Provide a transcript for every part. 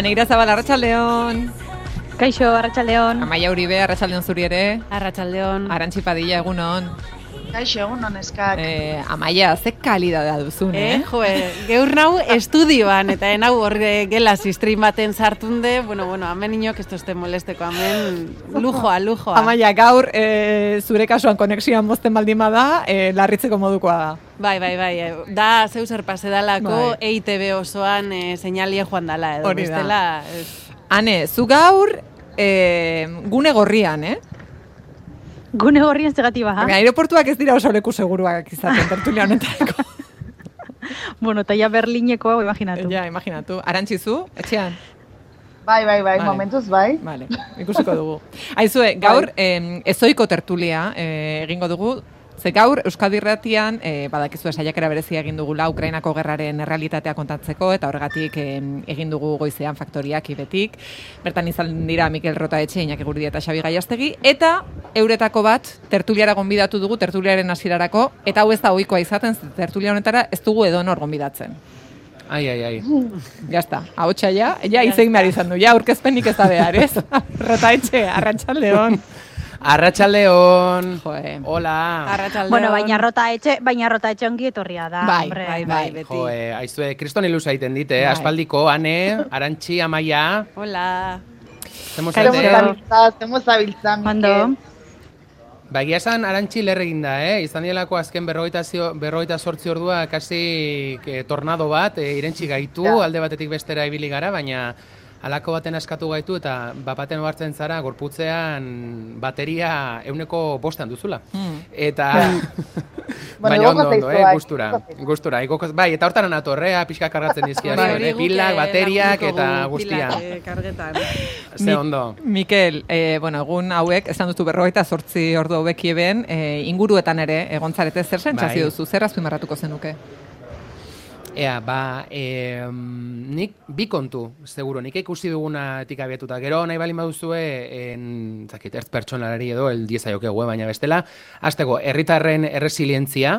Aneira Zabal, Arratxaldeon. Kaixo, Arratxaldeon. Amaia Uribe, Arratxaldeon zuri ere. Arratxaldeon. Arantxi Padilla, egunon. Kaixo, egun honeskak. Eh, Amaia, ze kalidadea duzun, eh? Eh, jo, geur nau estudioan, eta enau horre gela stream baten sartunde, bueno, bueno, hemen inok esto este molesteko, hemen lujoa, lujoa. Amaia, gaur eh, zure kasuan konexioan mozten baldin bada, eh, larritzeko modukoa da. Bai, bai, bai, eh, da zeu zer pase dalako Bai. EITB osoan eh, seinalie joan dala, edo Hori bestela. ez. Ane, zu gaur eh, gune gorrian, eh? Gune horrien zegati baha. Baina aeroportuak ez dira oso leku seguruak izaten tertulia honetarako. Bueno, eta ja Berlineko hau imaginatu. ja, imaginatu. Arantxi zu, etxean? Bai, bai, bai, Vale. momentuz bai. Vale, ikusiko dugu. Aizue, gaur em, ezoiko tertulia eh, egingo dugu, ze gaur Euskadi Irratian eh, badakizue saiakera berezia egin dugula Ukrainako gerraren errealitatea kontatzeko eta horregatik em, egin dugu goizean faktoriak ibetik. Bertan izan dira Mikel Rota Etxe, Iñaki Gurdia eta Xabi Gaiastegi eta euretako bat tertuliara gonbidatu dugu tertuliaren hasierarako eta hau ez da ohikoa izaten tertulia honetara ez dugu edonor gonbidatzen. Ai, ai, ai. Ya está, ahotsa ja, ja hitz egin behar izan du, ja aurkezpenik ez da behar, ez? Rota Etxe, arratsaldeon. Arratxaldeon. Joe. Hola. Arratsaldeon. Bueno, baina rota etxe, baina rota etxe ongi etorria da, Bai, hombre. bai, bai, beti. Jo, eh, aizue, kriston iluz egiten dit, eh? Bai. Aspaldiko, ane, arantxi, amaia. Hola. Zemos Kaixo. Zemo zaite? zabiltza, zemo zabiltza, Ondo. Ba, egia esan arantxi lerre eginda, eh? Izan dielako azken berrogeita, zio- berrogeita sortzi ordua kasi eh, tornado bat, eh, irentxi gaitu, Ja. alde batetik bestera ibili gara, baina halako baten askatu gaitu eta bapaten hartzen zara gorputzean bateria euneko bostan duzula. Hmm. Eta... Bueno, Baina ondo, ondo, eh, bai, gustura, gustura, igoko- bai, eta hortan atorrea, pixka kargatzen dizkia, Bai, eh, guk, pilak, eh, bateriak eta gu guztia. pilak, eh, kargetan. Ze Mi- ondo. Mikel, eh, bueno, egun hauek, esan duzu berrogeita sortzi ordu eben, eh, inguruetan ere, egontzarete zer sentsazio Bai. duzu, zer azpimarratuko zenuke? Ea, ba, e, nik bi kontu, seguro, nik ikusi dugunatik abiatuta. Gero nahi balin baduzue, en, zakit, ertz pertsonalari edo, el diezaiokegu, baina bestela, azteko, herritarren erresilientzia,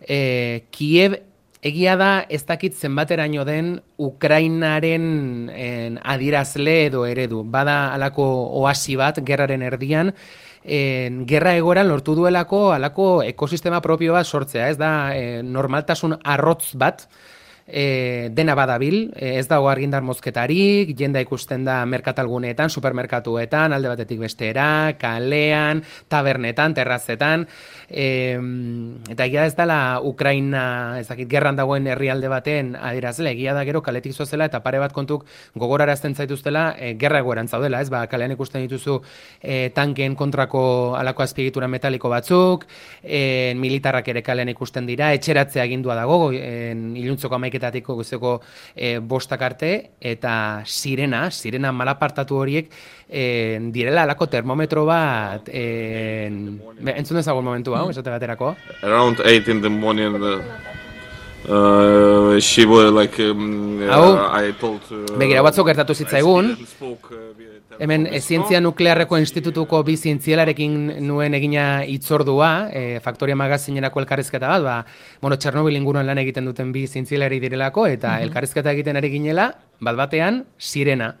e, Kiev egia da ez dakit zenbateraino den Ukrainaren en, adierazle edo eredu. Bada alako oasi bat, gerraren erdian, en, gerra egoran lortu duelako alako ekosistema propio bat sortzea, ez da eh, normaltasun arrotz bat, e, dena badabil, e, ez dago argindar mozketarik, jenda ikusten da merkatalguneetan, supermerkatuetan, alde batetik bestera, kalean, tabernetan, terrazetan, e, eta egia ez dela Ukraina, ez dakit, gerran dagoen herrialde baten adierazle, egia da gero kaletik zozela eta pare bat kontuk gogorarazten zaituztela e, gerra egoeran zaudela, ez, ba, kalean ikusten dituzu e, tanken kontrako alako azpiegitura metaliko batzuk, e, militarrak ere kalean ikusten dira, etxeratzea agindua dago, e, iluntzoko amaiketatiko guztioko e, bostak arte, eta sirena, sirena malapartatu horiek, e, direla alako termometro bat, e, entzun dezagun momentu hau, esate baterako. around 8 in the morning uh, uh, she was like um, uh, I told uh, begira, batzuk gertatu zitzaigun. Hemen zientzia nuklearreko institutuko bi zientzialarekin nuen egina itzordua, e, Faktoria magazinerako elkarrizketa bat, ba, bueno, Txernobil inguruan lan egiten duten bi zientzialari direlako, eta elkarrizketa egiten ari ginela, bat batean, sirena.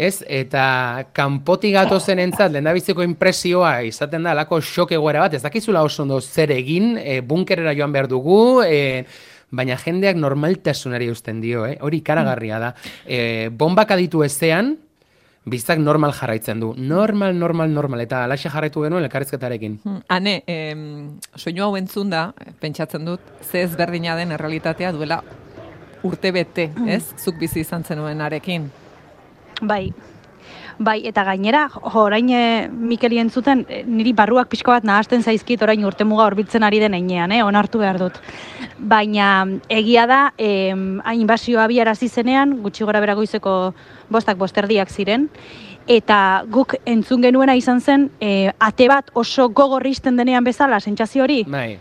Ez, eta kanpotik gatozen entzat, lehendabiziko impresioa izaten da, alako xok egoera bat, ez dakizula oso ondo zer egin, e, bunkerera joan behar dugu, e, baina jendeak normaltasunari eusten dio, eh? hori ikaragarria da. E, bombak aditu ezean, bizak normal jarraitzen du. Normal, normal, normal. Eta alaxe jarraitu genuen elkarrizketarekin. Hmm. Ane, em, soinu hau entzun da, pentsatzen dut, ze ezberdina den errealitatea duela urte bete, ez? Zuk bizi izan zenuenarekin. Bai. Bai, eta gainera, orain e, Mikeli entzuten, e, niri barruak pixko bat nahasten zaizkit orain urte muga horbiltzen ari den einean, eh, onartu behar dut. Baina egia da, e, inbasioa biarazi zenean, gutxi gora beragoizeko bostak bosterdiak ziren, eta guk entzun genuena izan zen, e, ate bat oso gogorristen denean bezala, sentsazio hori, Bai.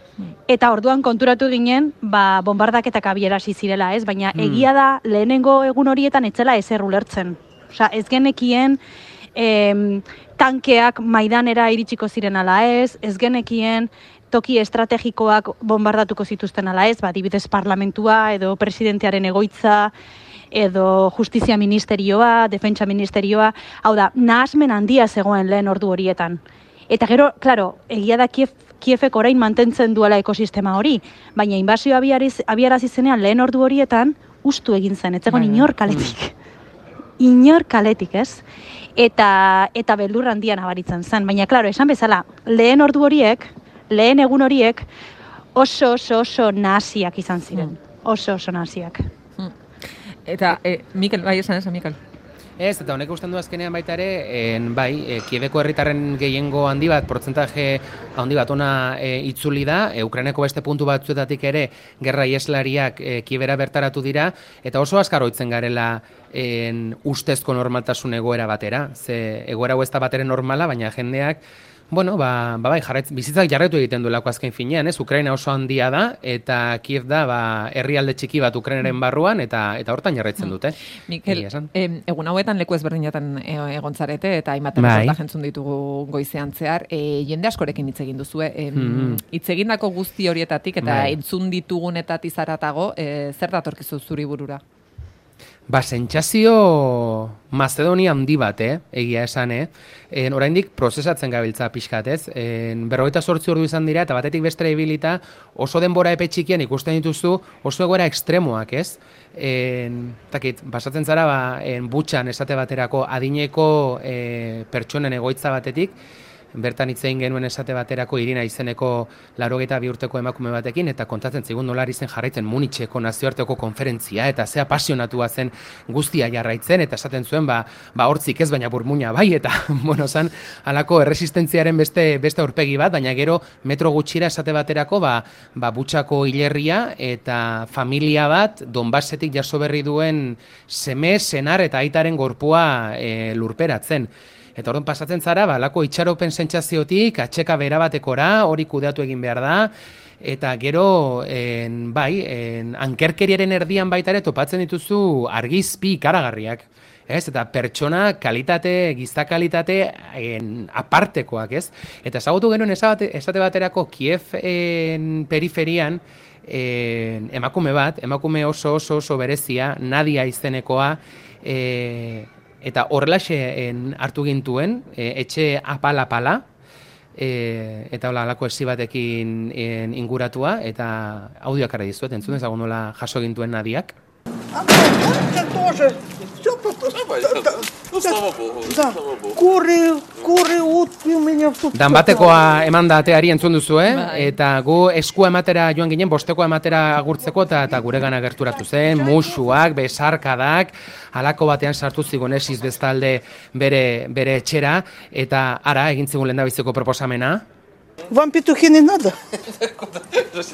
Eta orduan konturatu ginen, ba, bombardaketak abierasi zirela, ez? Baina Hmm. egia da, lehenengo egun horietan etzela ezer ulertzen. Osea, ez genekien em, tankeak maidanera iritsiko ziren ala ez, ez genekien toki estrategikoak bombardatuko zituzten ala ez, ba, dibidez parlamentua edo presidentearen egoitza, edo justizia ministerioa, defentsa ministerioa, hau da, nahasmen handia zegoen lehen ordu horietan. Eta gero, claro, egia da Kiev, Kiefek orain mantentzen duela ekosistema hori, baina inbazio abiariz, abiarazi zenean lehen ordu horietan, ustu egin zen, ez zegoen Bai, bai. inor kaletik. Inor kaletik, ez? Eta, eta beldur handia nabaritzen zen. Baina, klaro, esan bezala, lehen ordu horiek, lehen egun horiek, oso, oso, oso nahasiak izan ziren. Oso, oso nahasiak. Eta, e, Mikel, bai esan esan, Mikel. Ez, eta honek usten du azkenean baita ere, en, bai, e, Kiebeko herritarren gehiengo handi bat, portzentaje handi bat ona e, itzuli da, e, Ukraineko beste puntu batzuetatik ere, gerra ieslariak e, Kiebera bertaratu dira, eta oso askar oitzen garela en, ustezko normaltasun egoera batera. Ze egoera hau ez da batere normala, baina jendeak, Bueno, ba, ba bai, jarraiz, bizitzak jarraitu egiten duelako azken finean, ez? Ukraina oso handia da, eta Kiev da, ba, herrialde txiki bat Ukrainaren barruan, eta eta hortan jarraitzen dute. Mikel, Egia esan. em, egun hauetan leku ezberdinetan e, egon zarete, eta hainbat Bai. jentzun ditugu goizean zehar, e, jende askorekin hitz egin duzue, em, Mhm. hitz egindako guzti horietatik eta Bai. entzun ditugunetatik zaratago, e, zer datorkizu zuri burura? Ba, sentsazio Macedonia handi bat, eh? egia esan, eh? En, oraindik prozesatzen gabiltza pixkat, ez? En, berrogeita sortzi ordu izan dira, eta batetik bestera ibilita, oso denbora epe txikian ikusten dituzu, oso egoera ekstremoak, ez? En, takit, basatzen zara, ba, en, butxan esate baterako adineko e, pertsonen egoitza batetik, bertan hitz egin genuen esate baterako irina izeneko larogeita bi urteko emakume batekin, eta kontatzen zigun nola ari zen jarraitzen Munitzeko nazioarteko konferentzia, eta zea pasionatua zen guztia jarraitzen, eta esaten zuen, ba, ba hortzik ez, baina burmuina bai, eta, bueno, zan, halako erresistentziaren beste, beste aurpegi bat, baina gero metro gutxira esate baterako, ba, ba butxako hilerria, eta familia bat, Donbasetik jaso berri duen seme, senar eta aitaren gorpua e, lurperatzen. Eta orduan pasatzen zara, ba, lako itxaropen sentsaziotik, atxeka bera batekora, hori kudeatu egin behar da, eta gero, en, bai, en, ankerkeriaren erdian baita ere topatzen dituzu argizpi ikaragarriak. Ez, eta pertsona kalitate, gizta kalitate en, apartekoak, ez? Eta ezagutu genuen esate, esate baterako Kiev en, periferian, en, emakume bat, emakume oso oso oso berezia, Nadia izenekoa, e, eta horrelaxe hartu gintuen, e, etxe apala-apala, e, eta hola alako esi batekin en, inguratua, eta audioak ara dizuet, entzun ezagun nola jaso gintuen nadiak. Это тоже. Все Ну, слава богу, Да. слава богу. Куры, куры, утки у меня тут. Dan batekoa eman da ateari entzun duzu, eh? Bai. Eta gu eskua ematera joan ginen, bostekoa ematera agurtzeko eta eta gure gana gerturatu zen, musuak, besarkadak, halako batean sartu zigun esiz bestalde bere, bere etxera, eta ara egin zigun lehen proposamena. Вам петухи не надо?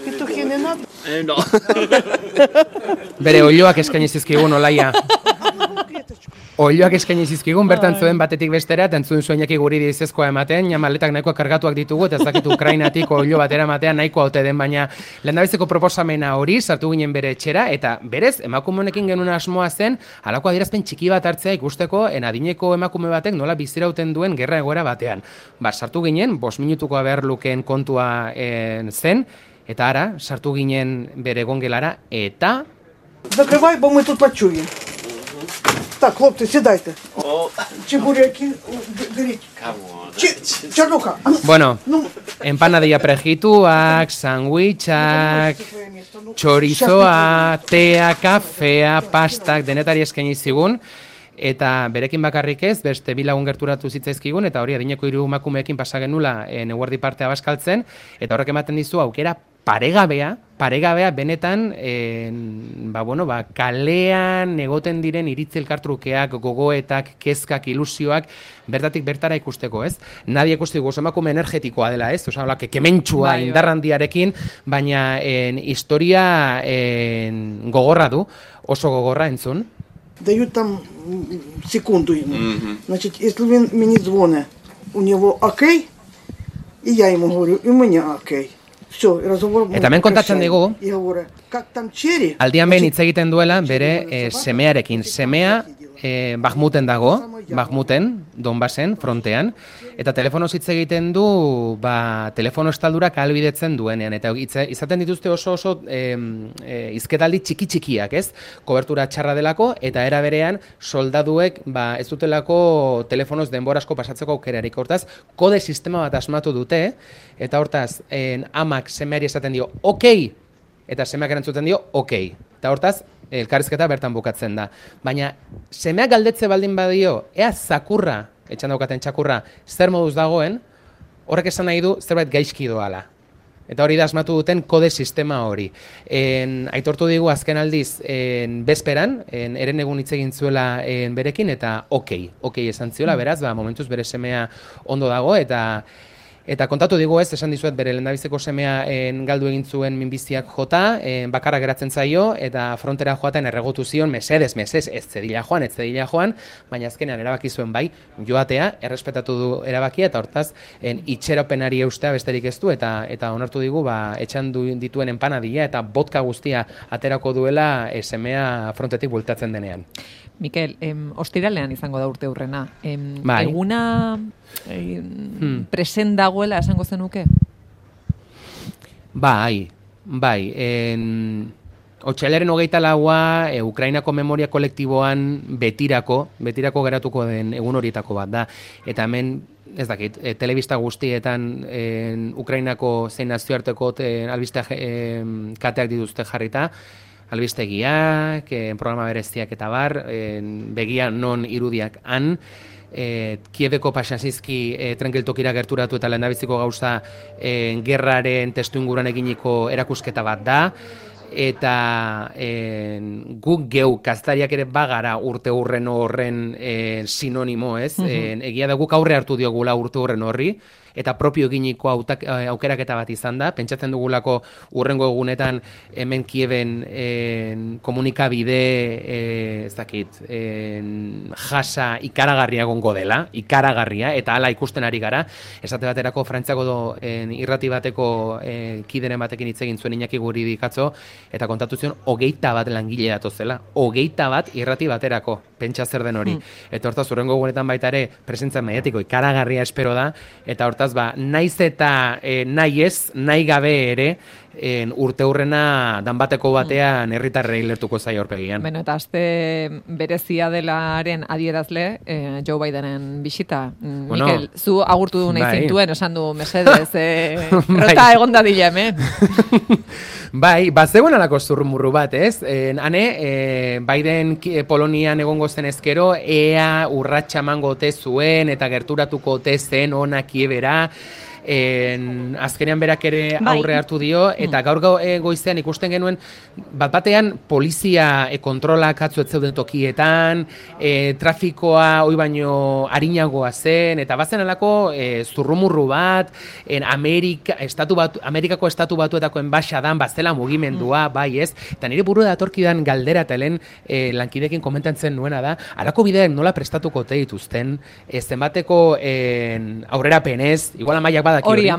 Петухи не надо? Bere oiloak eskaini zizkigun olaia. Oiloak eskaini zizkigun, bertan zuen batetik bestera, eta entzun zuen jaki guri dizezkoa ematen, ja maletak nahikoa kargatuak ditugu, eta ez dakit Ukrainatik oilo batera ematea nahikoa ote den, baina lehendabiziko proposamena hori sartu ginen bere etxera, eta berez, emakume honekin genuen asmoa zen, halako adierazpen txiki bat hartzea ikusteko, en adineko emakume batek nola bizirauten duen gerra egoera batean. Ba, sartu ginen, bos minutuko behar lukeen kontua en, zen, eta ara, sartu ginen bere gongelara, eta Закрывай, бо мы тут почуем. Так, хлопцы, седайте. Чебуреки, б- берите. Чи- Чернуха, а ну, Bueno, ну, empanadilla prejituak, sandwichak, свое место. Ну, chorizoa, tea, kafea, pastak, denetari eskaini zigun, eta berekin bakarrik ez, beste bi lagun gerturatu zitzaizkigun, eta hori adineko hiru emakumeekin pasa genula e, neguerdi partea baskaltzen, eta horrek ematen dizu aukera paregabea, paregabea benetan, e, ba, bueno, ba, kalean egoten diren iritzi elkartrukeak, gogoetak, kezkak, ilusioak, bertatik bertara ikusteko, ez? Nadia ikusti dugu, oso emakume energetikoa dela, ez? Osa, hola, kementsua, Bai, bai. indarrandiarekin, baina en, historia en, gogorra du, oso gogorra entzun. Дают там м, секунду ему. Значит, если он мне звонит, у него окей, и я ему говорю, и у меня окей. Etamen kontatzen dugu, aldian behin hitz egiten duela bere e, semearekin. Semea e, Bahmuten dago, Bahmuten, Donbasen, frontean, eta telefono hitz egiten du, ba, telefono estaldurak albidetzen duenean, eta hitze, izaten dituzte oso oso e, e, izketaldi txiki txikiak, ez? Kobertura txarra delako, eta era berean soldaduek, ba, ez dutelako telefonoz denborasko pasatzeko aukerarik, hortaz, kode sistema bat asmatu dute, eta hortaz, en, amak semeari esaten dio, okei, eta semeak erantzuten dio, okei. Eta hortaz, elkarrizketa bertan bukatzen da. Baina, semeak galdetze baldin badio, ea zakurra, etxan daukaten txakurra, zer moduz dagoen, horrek esan nahi du zerbait gaizki doala. Eta hori da asmatu duten kode sistema hori. En, aitortu digu azken aldiz en, bezperan, en, eren egun hitz egin zuela en, berekin, eta okei, okei esan ziola, beraz, ba, momentuz bere semea ondo dago, eta Eta kontatu digu ez, esan dizuet bere lendabizeko semea en, galdu egin zuen minbiziak jota, en, bakarra geratzen zaio, eta frontera joaten erregotu zion, mesedez, mesez, ez zedila joan, ez zedila joan, baina azkenean erabaki zuen bai, joatea, errespetatu du erabakia, eta hortaz, en, itxeropenari eustea besterik ez du, eta eta onartu digu, ba, etxan du, dituen enpanadia, eta botka guztia aterako duela e, semea frontetik bultatzen denean. Mikel, em, ostiralean izango da urte hurrena. Em, Bai. Eguna em, Hmm. present dagoela esango zenuke? Bai, bai. En, Otxailaren hogeita laua, e, Ukrainako memoria kolektiboan betirako, betirako geratuko den egun horietako bat da. Eta hemen, ez dakit, e, telebista guztietan en, Ukrainako zein nazioarteko te, albiste e, kateak dituzte jarrita, albistegiak, e, programa bereziak eta bar, en, begia non irudiak han, e, Kiebeko pasazizki e, trengeltokira gerturatu eta lehendabiziko gauza e, gerraren testu inguruan eginiko erakusketa bat da, eta en, guk geu kaztariak ere bagara urte hurren horren e, sinonimo, ez? En, egia da guk aurre hartu diogula urte hurren horri, eta propio eginiko autak, eh, aukeraketa bat izan da. Pentsatzen dugulako urrengo egunetan hemen kieben en, komunikabide, e, ez dakit, en, jasa ikaragarria egongo dela, ikaragarria, eta hala ikusten ari gara. Esate baterako Frantziako do, en, irrati bateko e, kideren batekin hitz egin zuen Iñaki guri dikatzo, eta kontatu zion, hogeita bat langile datozela. Hogeita bat irrati baterako, pentsa zer den hori. Eta hortaz, urrengo egunetan baita ere, presentzia mediatiko ikaragarria espero da, eta hortaz, ba, naiz eta e, nahi ez, nahi gabe ere, en, urte hurrena danbateko batean herritarrei lertuko zaio horpegian. Beno, eta aste berezia delaren adierazle, eh, Joe Bidenen bisita. Mm, Bueno, Mikel, zu agurtu du nahi bai. zintuen, esan du mesedez, eh, Bai. rota egon dadila hemen. Bai, bat zegoen alako zurrumurru bat, ez? En, hane, e, Biden ki- Polonian egongo zen ezkero, ea urratxa emango ote zuen eta gerturatuko ote zen ona kiebera, en, azkenean berak ere Bai. aurre hartu dio, eta gaur gau, e, goizean ikusten genuen, bat batean polizia e, kontrolak atzu ez zeuden tokietan, e, trafikoa hoi baino harinagoa zen, eta bazen alako e, zurrumurru bat, en Amerika, estatu batu, Amerikako estatu batuetako enbaixadan bazela mugimendua, bai ez, eta nire buru datorkidan galdera eta lehen e, lankidekin komentatzen nuena da, alako bideak nola prestatuko te dituzten, e, zenbateko en, aurrera penez, igual amaiak badaki Hori, hori,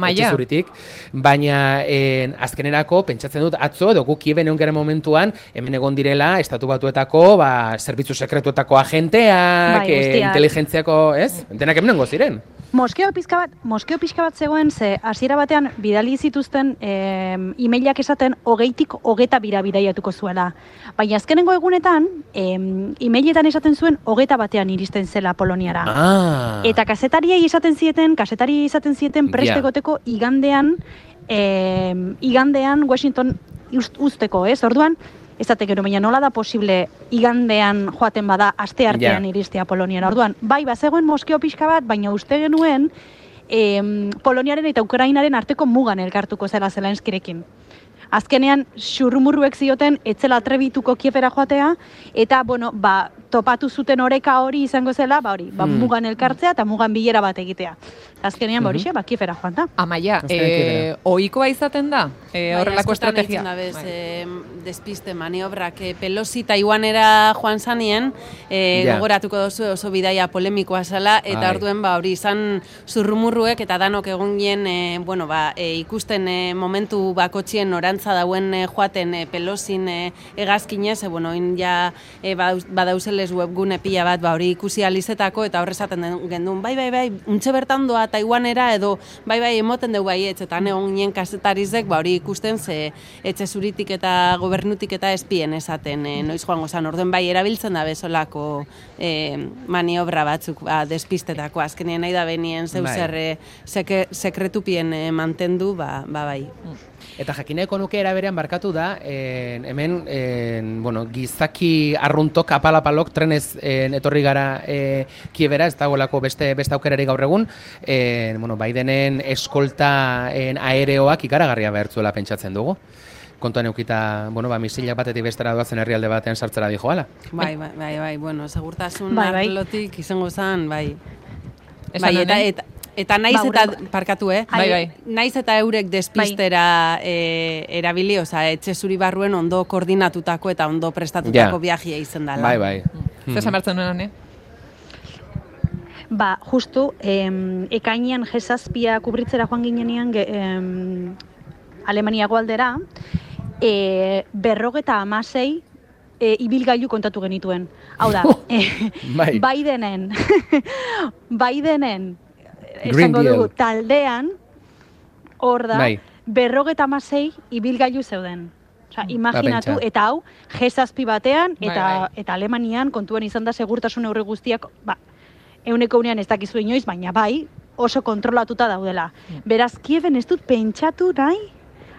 baina en, azkenerako pentsatzen dut atzo edo guk kieben egon momentuan hemen egon direla estatu batuetako ba, zerbitzu sekretuetako agenteak, Bai, eh, guztiak. inteligentziako, ez? Denak hemen ziren. Moskeo pizka bat, moskeo pixka bat zegoen, ze hasiera batean bidali zituzten em, emailak esaten hogeitik hogeta bira bidaiatuko zuela. Baina azkenengo egunetan, em, emailetan esaten zuen hogeta batean iristen zela Poloniara. Ah. Eta kazetariei esaten zieten, kazetariei esaten zieten prest Ja. egoteko igandean, em, igandean Washington ust- uzteko, ez? Orduan, ez date gero, baina nola da posible igandean joaten bada aste artean Ja. iristea Poloniara. Orduan, bai, bazegoen moskeo pixka bat, baina uste genuen em, Poloniaren eta Ukrainaren arteko mugan elkartuko zela Zelenskirekin. Azkenean, xurrumurruek zioten, etzela atrebituko kiepera joatea, eta, bueno, ba, topatu zuten oreka hori izango zela, ba hori, ba, Hmm. mugan elkartzea eta mugan bilera bat egitea. Azkenean, ba, horixe, ba, kiepera joan da. Amaia, Azkenean eh, ohikoa izaten da, eh, Bai, horrelako estrategia. dabez, Bai. eh, despiste maniobrak. Eh, Pelosi Taiwanera joan zanien, eh, Ja. gogoratuko duzu oso bidaia polemikoa zala, eta Bai. orduen ba, hori izan zurrumurruek eta danok egon gien, eh, bueno, ba, eh, ikusten eh, momentu bakotxien orantza dauen eh, joaten eh, Pelosin eh, egazkinez, eh, bueno, in ja badauz- badauzela Angeles webgune pila bat, ba, hori ikusi alizetako, eta horre esaten den- gendun, bai, bai, bai, untxe bertan doa Taiwanera, edo, bai, bai, emoten dugu bai, etxe, eta neon ginen kasetarizek, ba, hori ikusten, ze etxe zuritik eta gobernutik eta espien esaten, e, noiz joango zan, orden bai, erabiltzen da bezolako e, maniobra batzuk, ba, despistetako, azkenien nahi da benien zeu Bai. e, sekretupien e, mantendu, ba, ba, bai. Eta jakineko nuke era berean barkatu da, en, hemen, en, bueno, gizaki arruntok, apalapalok, trenez en, etorri gara e, kiebera, ez dagoelako beste, beste aukerari gaur egun, en, bueno, Bidenen eskolta en, aereoak ikaragarria behartzuela pentsatzen dugu. Kontuan eukita, bueno, ba, misilak batetik bestera doazen herrialde batean sartzera dijo ala. Bai, bai, bai, bai, bueno, segurtasun Bai, bai. arlotik izango zen, bai. Esan bai, eta, eta, eta naiz Ba, eta, parkatu, eh? Bai, bai. Naiz eta eurek despistera e, erabili, oza, etxe zuri barruen ondo koordinatutako eta ondo prestatutako Ja. viajia izan dela. Bai, bai. Zer esan behartzen nuen, ane? Ba, justu, em, ekainean jesazpia kubritzera joan ginenean em, Alemaniago aldera, e, berrogeta amasei e, ibilgailu kontatu genituen. Hau da, e, Bai. Bidenen, Bidenen, Green esango dugu, taldean, hor da, Bai. berrogeta amasei ibilgailu zeuden. Osa, imaginatu, pentsa. eta hau, G7 batean, Bai, eta, bai. eta Alemanian, kontuan izan da segurtasun neurri guztiak, ba, euneko unean ez dakizu inoiz, baina bai, oso kontrolatuta daudela. Beraz, Kieven ez dut pentsatu nahi,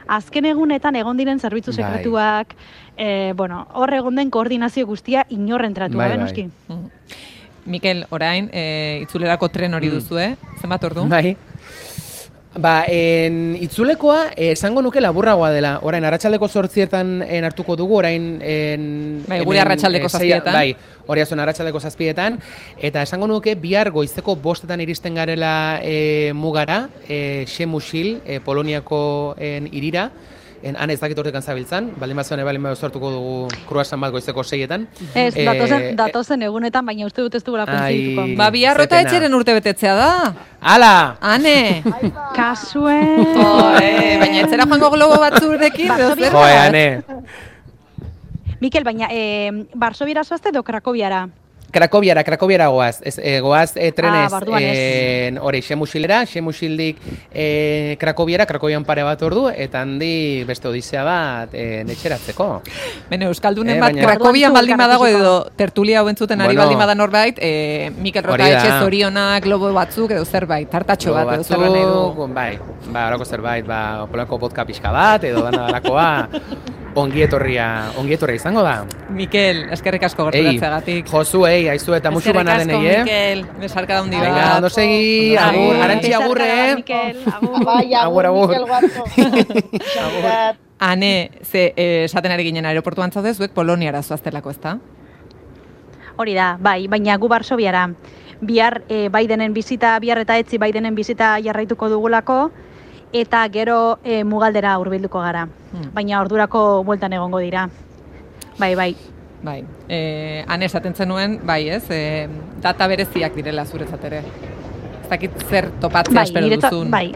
azken egunetan egon diren zerbitzu Bai. sekretuak, eh, bueno, hor egon den koordinazio guztia inorrentratu, Bai, gabe, bai. noski? Mhm. Mikel, orain, e, itzulerako tren hori duzue, zenbat ordu? Bai. Ba, en, itzulekoa, eh, esango nuke laburragoa dela. Orain, arratsaldeko sortzietan en, hartuko dugu, orain... En, Bai, gure arratsaldeko eh, zazpietan. Bai, hori azuen arratsaldeko zazpietan. Eta esango nuke, bihar goizeko bostetan iristen garela e, mugara, e, Xemuxil, e, Poloniako en, irira, en, han ez dakit horrekan zabiltzan, baldin bazuen, baldin bazuen sortuko dugu kruasan bat goizeko seietan. Ez, Eh, datozen, datozen egunetan, baina uste dut ez dugula Ai. kontzituko. Ba, biharrota etxeren urte betetzea da. Ala! Ane! Kasuen! Jo, eh, baina etzera joango globo batzurekin, edo zer? Joe, ane. Mikel, baina, e, Barsobiara zoazte edo Krakobiara? Krakobiara, Krakobiara goaz. Ez, e, goaz e, trenez, Ah, barduan ez. en, hori, Xemuxilera, Xemuxildik e, Krakobiara, Krakobian pare bat ordu, eta handi beste odisea bat e, netxeratzeko. Bene, Euskaldunen Eh, bat, baina- Krakobian baldin badago edo tertulia hau entzuten ari Bueno. baldin bada norbait, e, Mikel Rota Hori etxe zorionak, globo batzuk edo zerbait, tartatxo bat edo zerbait du. Batzuk, bai, ba, horako zerbait, ba, polako vodka pixka bat, edo dana dalakoa, ongi etorria, ongi etorria izango da. Mikel, eskerrik asko gerturatzeagatik. Josu, ei, aizu eta musu Eskerrik bana asko, denei, eh? Mikel. Besarka da hundi Venga, ondo segi, agur, segi. arantxi agurre, eh? Mikel, agur. Bai, Agur, agur, agur. Mikel. Agur. Ane, ze eh, esaten ari ginen aeroportuan zaude, zuek Poloniara zoaztelako, ezta? Hori da, bai, baina gu Barsobiara. Bihar e, Bidenen bizita, bihar eta etzi Bidenen bizita jarraituko dugulako, eta gero e, mugaldera hurbilduko gara. Hmm. Baina ordurako bueltan egongo dira. Bai, bai. Bai, eh, ane esaten zenuen, bai ez, eh, data bereziak direla zuretzat ere. Ez dakit zer topatzea bai, espero duzun. Bai.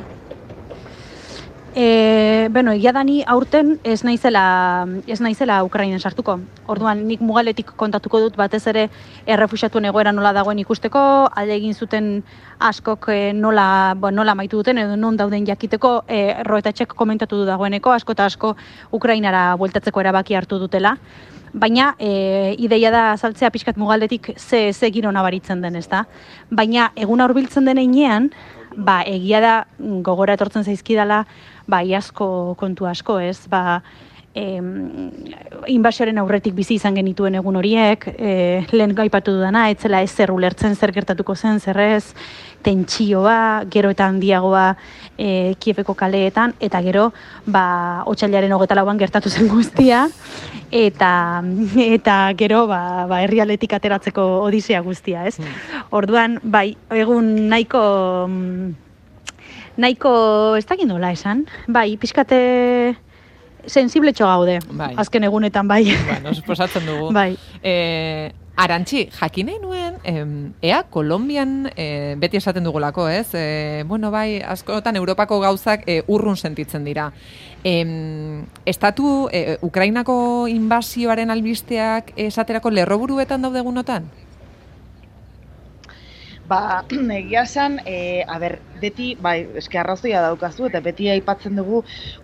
E, bueno, egia da ni aurten ez naizela, ez naizela Ukrainen sartuko. Orduan nik mugaletik kontatuko dut batez ere errefuxatuen egoera nola dagoen ikusteko, alde egin zuten askok e, nola, bo, nola maitu duten edo non dauden jakiteko, e, roetatxek komentatu du dagoeneko, asko eta asko Ukrainara bueltatzeko erabaki hartu dutela. Baina e, ideia da azaltzea pixkat mugaldetik ze, ze giro nabaritzen den, ezta? Baina eguna hurbiltzen den heinean, ba, egia da gogora etortzen zaizkidala, ba, iazko kontu asko, ez? Ba, em, inbasioaren aurretik bizi izan genituen egun horiek, e, lehen gaipatu dudana, etzela ez zer ulertzen zer gertatuko zen, zer ez, tentsioa, gero eta handiagoa e, Kieveko kaleetan, eta gero, ba, otxailaren hogeta lauan gertatu zen guztia, eta, eta gero, ba, ba herrialetik ateratzeko odisea guztia, ez? Orduan, bai, egun nahiko mm, nahiko, ez dakit nola esan, bai, pixkate sensibletxo gaude, Bai. azken egunetan bai. Bueno, suposatzen dugu. bai. Eh, Arantxi, jakin nuen, em, ea Kolombian e, beti esaten dugulako, ez? E, bueno, bai, askotan Europako gauzak e, urrun sentitzen dira. Em, estatu, e, Ukrainako inbazioaren albisteak esaterako lerroburuetan daude egunotan? Ba, egia esan, e, a ber, beti, bai, eske arrazoia daukazu, eta beti aipatzen dugu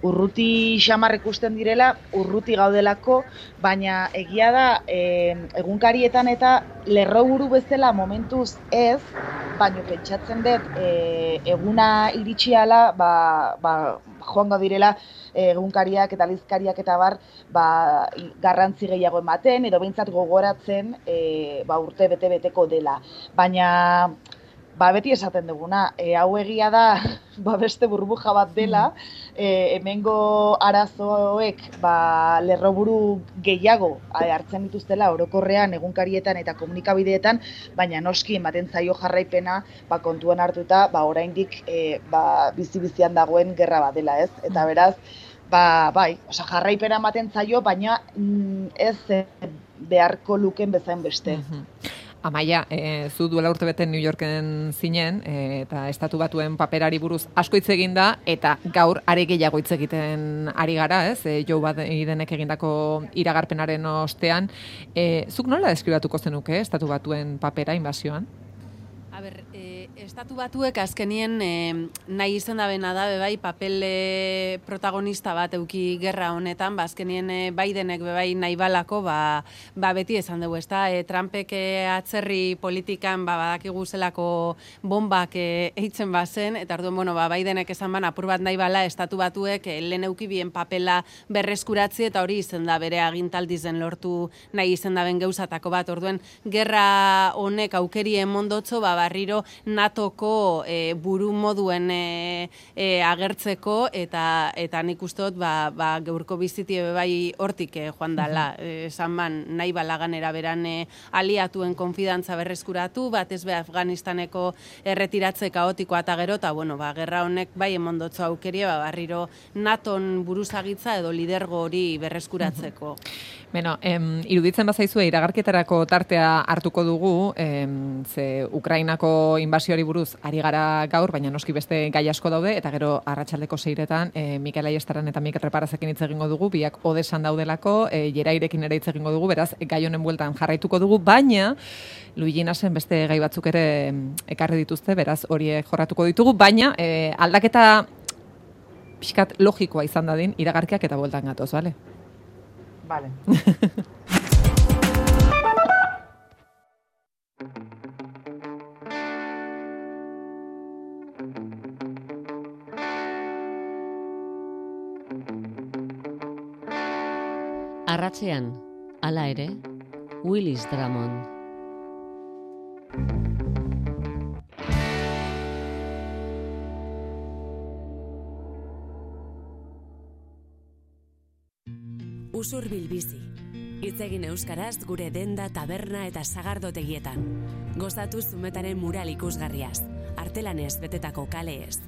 urruti xamar ikusten direla, urruti gaudelako, baina egia da, e, egunkarietan eta lerroburu bezala momentuz ez, baina pentsatzen dut, e, eguna iritsiala, ba, ba, joango direla egunkariak eta lizkariak eta bar ba, garrantzi gehiago ematen edo behintzat gogoratzen e, ba, urte bete-beteko dela. Baina ba, beti esaten duguna, e, hau egia da ba, beste burbuja bat dela, e, hemengo arazoek ba, lerroburu gehiago hartzen dituztela orokorrean egunkarietan eta komunikabideetan, baina noski ematen zaio jarraipena ba, kontuan hartuta ba, oraindik e, ba, bizi-bizian dagoen gerra bat dela ez, eta beraz, ba, bai, oza, jarraipena ematen zaio, baina mm, ez beharko luken bezain beste. Amaia, e, zu duela urte beten New Yorken zinen, e, eta estatu batuen paperari buruz asko hitz egin da, eta gaur are gehiago hitz egiten ari gara, ez? E, jo bat idenek egindako iragarpenaren ostean. E, zuk nola deskribatuko zenuke estatu batuen papera inbazioan? A ber, e, estatu batuek azkenien e, nahi izan da bena da, bebai, papel e, protagonista bat euki gerra honetan, ba, azkenien e, Bidenek bebai nahi balako, ba, ba beti esan dugu, ez da, e, Trumpek e, atzerri politikan, ba, badakigu zelako bombak e, eitzen bazen, eta orduan, bueno, ba, Bidenek esan ban, apur bat nahi bala, estatu batuek e, lehen euki bien papela berreskuratzi, eta hori izan da bere agintaldizen lortu nahi izan da ben geuzatako bat, orduan, gerra honek aukeri emondotzo, ba, barriro natoko e, buru moduen e, e, agertzeko eta eta nik ustot ba, ba geurko bizitie bai hortik e, joan dala. Esan man nahi balaganera beran e, aliatuen konfidantza berreskuratu bat ez be Afganistaneko erretiratze kaotikoa eta gero eta bueno ba gerra honek bai emondotzo aukeria ba barriro naton buruzagitza edo lidergo hori berreskuratzeko Beno, em, iruditzen bazaizue iragarketarako tartea hartuko dugu, em, ze Ukrainako inbasioari buruz ari gara gaur, baina noski beste gai asko daude, eta gero arratsaldeko seiretan, e, Mikel Aiestaran eta Mikel Reparazekin hitz egingo dugu, biak odesan daudelako, e, jerairekin ere hitz egingo dugu, beraz, gai honen bueltan jarraituko dugu, baina, Luigi Nasen beste gai batzuk ere ekarri dituzte, beraz, horiek jorratuko ditugu, baina, e, aldaketa pixkat logikoa izan dadin, iragarkiak eta bueltan gatoz, bale? Vale. Arratzean, hala ere, Willis Drummond. Usurbil bizi. Hitz egin euskaraz gure denda, taberna eta sagardotegietan. Gozatu zumetaren mural ikusgarriaz, artelanez betetako kaleez.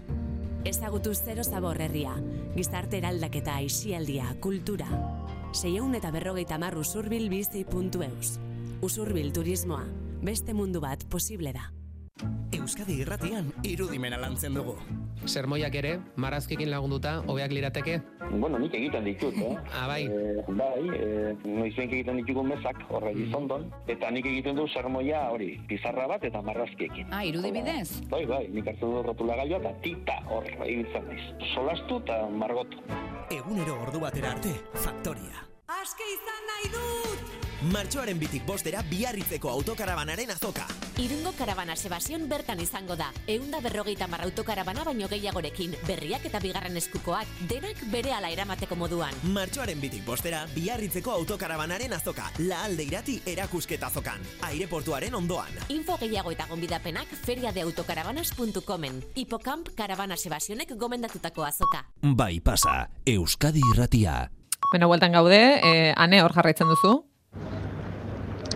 Ezagutu zero zabor herria, gizarte eraldaketa aixialdia, kultura. Seiehun eta berrogeita mar usurbilbizi.eus. Usurbil turismoa, beste mundu bat posible da. Euskadi irratian irudimena lantzen dugu. Sermoiak ere, marazkikin lagunduta, hobeak lirateke? Bueno, nik egiten ditut, eh? Ah, bai. Eh, bai, eh, noizenk egiten ditugu mesak, horre gizondon, eta nik egiten du sermoia hori, pizarra bat eta marrazkiekin. Ah, irudibidez? Bai, bai, nik hartu du rotula gaioa eta tita hor egitzen naiz. Solastu eta margotu. Egunero ordu batera arte, Faktoria. Aske izan nahi dut! Martxoaren bitik bostera biarritzeko autokarabanaren azoka. Irungo karabana sebasion bertan izango da. Eunda berrogeita mar autokarabana baino gehiagorekin. Berriak eta bigarren eskukoak, denak bere ala eramateko moduan. Martxoaren bitik bostera biarritzeko autokarabanaren azoka. La alde irati erakusketa azokan. Aireportuaren ondoan. Info gehiago eta gonbidapenak feriadeautokaravanas.comen. Hipocamp karabana sebasionek gomendatutako azoka. Bai pasa, Euskadi irratia. Bueno, bueltan gaude, eh, ane hor jarraitzen duzu?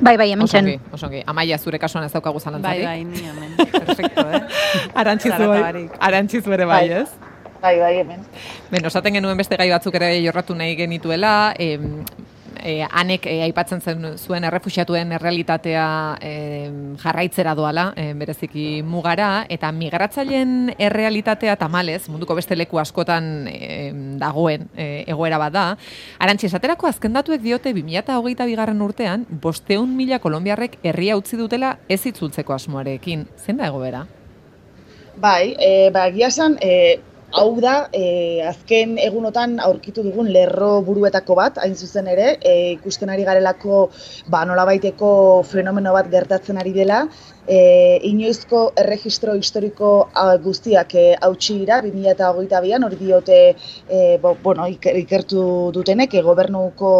Bai, bai, hemen txen. Osongi, osongi. Amaia zure kasuan ez daukagu Bai, zalantzarik. bai, ni hemen. Perfecto, eh? Arantxizu, bai, arantxizu ere bai, ez? Bai, bai, hemen. Ben, osaten genuen beste gai batzuk ere jorratu nahi genituela, em, e, anek e, aipatzen zen zuen errefuxiatuen errealitatea e, jarraitzera doala, e, bereziki mugara, eta migratzaileen errealitatea tamalez, munduko beste leku askotan e, dagoen e, egoera bat da. Arantzi, esaterako azken datuek diote 2008 bigarren urtean, bosteun mila kolombiarrek herria utzi dutela ez itzultzeko asmoarekin. Zen da egoera? Bai, e, ba, esan, e, hau da, e, azken egunotan aurkitu dugun lerro buruetako bat, hain zuzen ere, e, ikusten ari garelako ba, nolabaiteko fenomeno bat gertatzen ari dela, E, inoizko erregistro historiko guztiak e, hautsi dira, 2008an, hori diote e, bo, bueno, ikertu dutenek, e, gobernuko,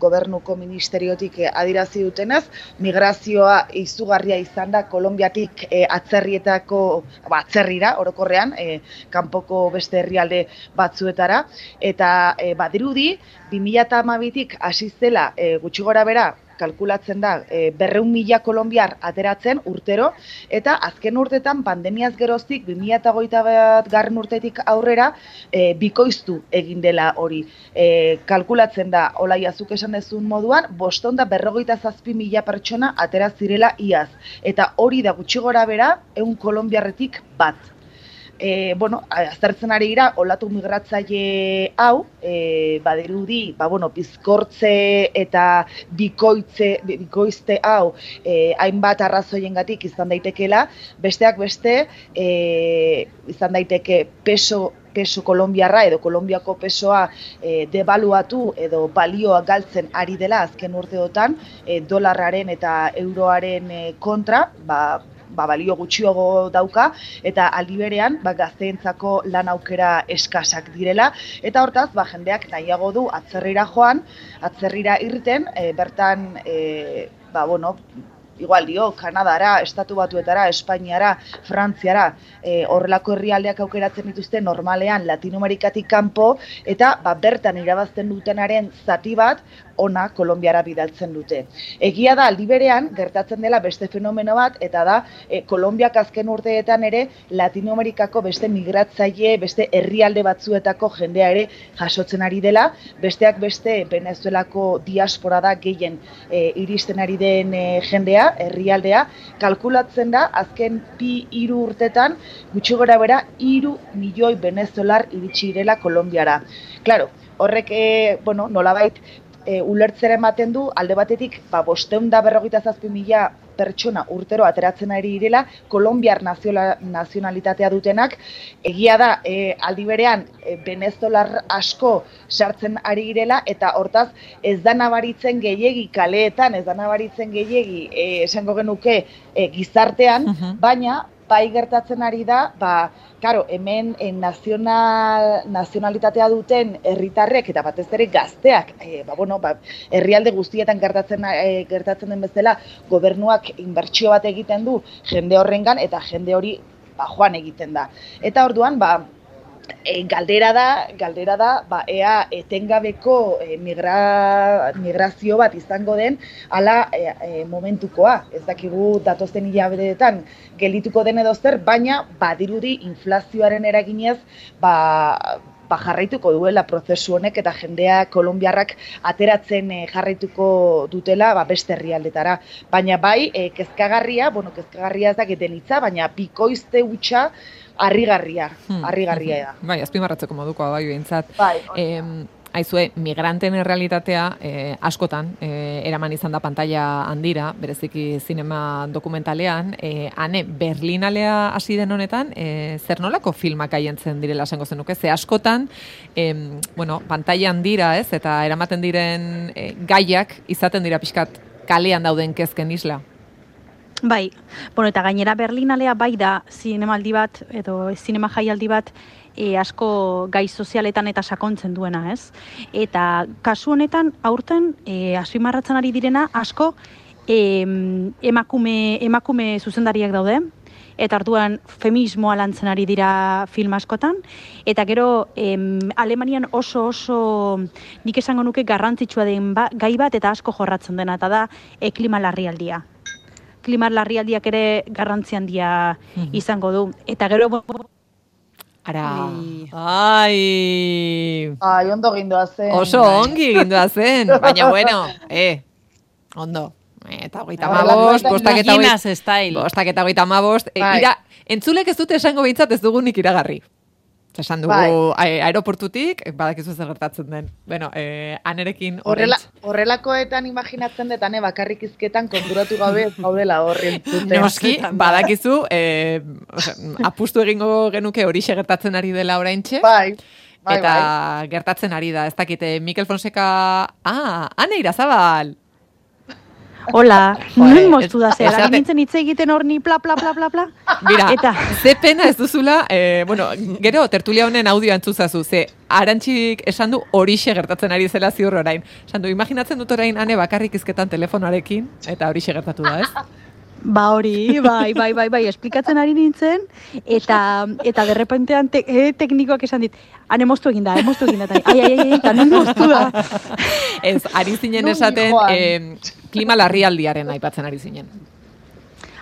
gobernuko ministeriotik e, adirazi dutenez, migrazioa izugarria izan da Kolombiatik e, atzerrietako, ba, atzerrira, orokorrean, e, kanpoko beste herrialde batzuetara, eta e, badirudi, 2008tik hasi zela e, gutxi gora bera, kalkulatzen da e, berreun mila kolombiar ateratzen urtero, eta azken urtetan pandemiaz geroztik 2008 bat garren urtetik aurrera e, bikoiztu egin dela hori. E, kalkulatzen da, olai azuk esan dezun moduan, boston da berrogeita zazpi mila pertsona atera zirela iaz. Eta hori da gutxi gora bera, eun kolombiarretik bat e, bueno, aztertzen ari gira, olatu migratzaile hau, e, badirudi, ba, bueno, bizkortze eta bikoitze, bikoizte hau, e, hainbat arrazoien gatik izan daitekela, besteak beste, e, izan daiteke peso peso kolombiarra edo kolombiako pesoa e, debaluatu edo balioa galtzen ari dela azken urteotan e, dolarraren eta euroaren e, kontra, ba, ba, balio gutxiago dauka eta aldi berean ba, gazteentzako lan aukera eskasak direla. Eta hortaz ba, jendeak nahiago du atzerrira joan, atzerrira irten, e, bertan e, ba, bueno, igual dio, Kanadara, Estatu Batuetara, Espainiara, Frantziara, e, horrelako herrialdeak aukeratzen dituzte normalean Latinoamerikatik kanpo eta ba, bertan irabazten dutenaren zati bat ona Kolombiara bidaltzen dute. Egia da aldi berean gertatzen dela beste fenomeno bat eta da e, Kolombiak azken urteetan ere Latinoamerikako beste migratzaile, beste herrialde batzuetako jendea ere jasotzen ari dela, besteak beste Venezuelako diaspora da gehien e, iristen ari den e, jendea herrialdea, kalkulatzen da azken pi hiru urtetan gutxi gora bera hiru milioi venezolar iritsi direla Kolombiara. Claro, horrek e, bueno, nolabait e, ulertzera ematen du alde batetik ba 577 mila pertsona urtero ateratzen ari direla kolombiar nazionalitatea dutenak. Egia da e, aldi berean e, venezolar asko sartzen ari direla eta hortaz ez da nabaritzen gehiegi kaleetan ez da nabaritzen gehiegi e, esango genuke e, gizartean baina bai gertatzen ari da, ba, karo, hemen en eh, nazional, nazionalitatea duten herritarrek eta batez ere gazteak, e, ba, bueno, ba, herrialde guztietan gertatzen, e, gertatzen den bezala, gobernuak inbertsio bat egiten du jende horrengan eta jende hori ba, joan egiten da. Eta orduan, ba, e, galdera da, galdera da, ba, ea etengabeko e, migra, migrazio bat izango den ala e, e, momentukoa. Ez dakigu datozen hilabeteetan gelituko den edo zer, baina badirudi inflazioaren eraginez, ba, ba jarraituko duela prozesu honek eta jendea kolombiarrak ateratzen e, jarraituko dutela ba, beste herrialdetara. Baina bai, e, kezkagarria, bueno, kezkagarria ez dakiten hitza, baina bikoizte hutsa harrigarria, hmm, harrigarria da. Bai, azpimarratzeko modukoa bai behintzat. Bai, Aizue, migranten errealitatea eh, askotan eh, eraman izan da pantalla handira, bereziki zinema dokumentalean, eh, ane Berlinalea hasi den honetan, eh, zer nolako filmak aientzen direla esango zenuke, ze askotan, eh, bueno, pantalla handira, ez, eta eramaten diren eh, gaiak izaten dira pixkat kalean dauden kezken isla. Bai, bueno, eta gainera Berlinalea bai da zinemaldi bat, edo zinema jaialdi bat, e, asko gai sozialetan eta sakontzen duena, ez? Eta kasu honetan, aurten, e, azpimarratzen ari direna, asko e, emakume, emakume zuzendariak daude, eta arduan feminismoa lantzen ari dira film askotan, eta gero em, Alemanian oso oso nik esango nuke garrantzitsua den ba, gai bat eta asko jorratzen dena, eta da e, klima larrialdia klimar larrialdiak ere garrantzi handia mhm. izango du. Eta gero Ara. Ai. Ai, ondo gindoa zen. Oso ongi gindoa zen. Baina bueno, eh, ondo. Eta hogeita bai, bostak eta hogeita style. bostak eta hogeita ira, entzulek ez dute esango behintzat ez dugunik iragarri. Esan dugu Bai. aeroportutik, badakizu zer gertatzen den. Bueno, eh, anerekin Horrela, horrelakoetan imaginatzen dut, ane bakarrik izketan konturatu gabe ez gaudela horri entzuten. Noski, badakizu, eh, osea, apustu egingo genuke hori gertatzen ari dela oraintxe. Bai, bai, eta bai. gertatzen ari da, ez dakite, Mikel Fonseca... Ah, ane irazabal! Hola, nun moztu da, zer, esate- ari nintzen hitz egiten hor ni pla, pla, pla, pla, pla. Mira, Eta, ze pena ez duzula, eh, bueno, gero, tertulia honen audioa entzuzazu, ze arantxik esan du horixe gertatzen ari zela ziur orain. Esan du, imaginatzen dut orain ane bakarrik izketan telefonarekin, eta horixe gertatu da, ez? ba hori, bai, bai, bai, bai, esplikatzen ari nintzen, eta, eta derrepentean te, eh, teknikoak esan dit, han emoztu egin da, emoztu egin da, ai, ai, ai, eta nun moztu da. Ez, ari zinen esaten, eh, klima larrialdiaren aipatzen ari zinen.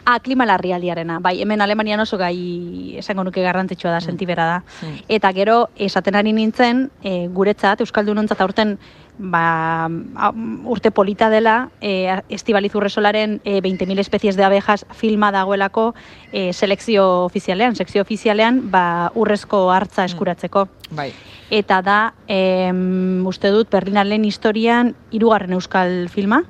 Ah, klima larrialdiarena. Bai, hemen Alemanian oso gai esango nuke garrantzitsua da, sentibera da. Eta gero, esaten ari nintzen, e, guretzat, Euskaldunontzat aurten, ba, urte polita dela, e, Estibaliz Urresolaren e, 20.000 especies de abejas filma dagoelako e, selekzio ofizialean, sekzio ofizialean, ba, urrezko hartza eskuratzeko. Bai. Eta da, em, uste dut, Berlinalen historian, hirugarren euskal filma,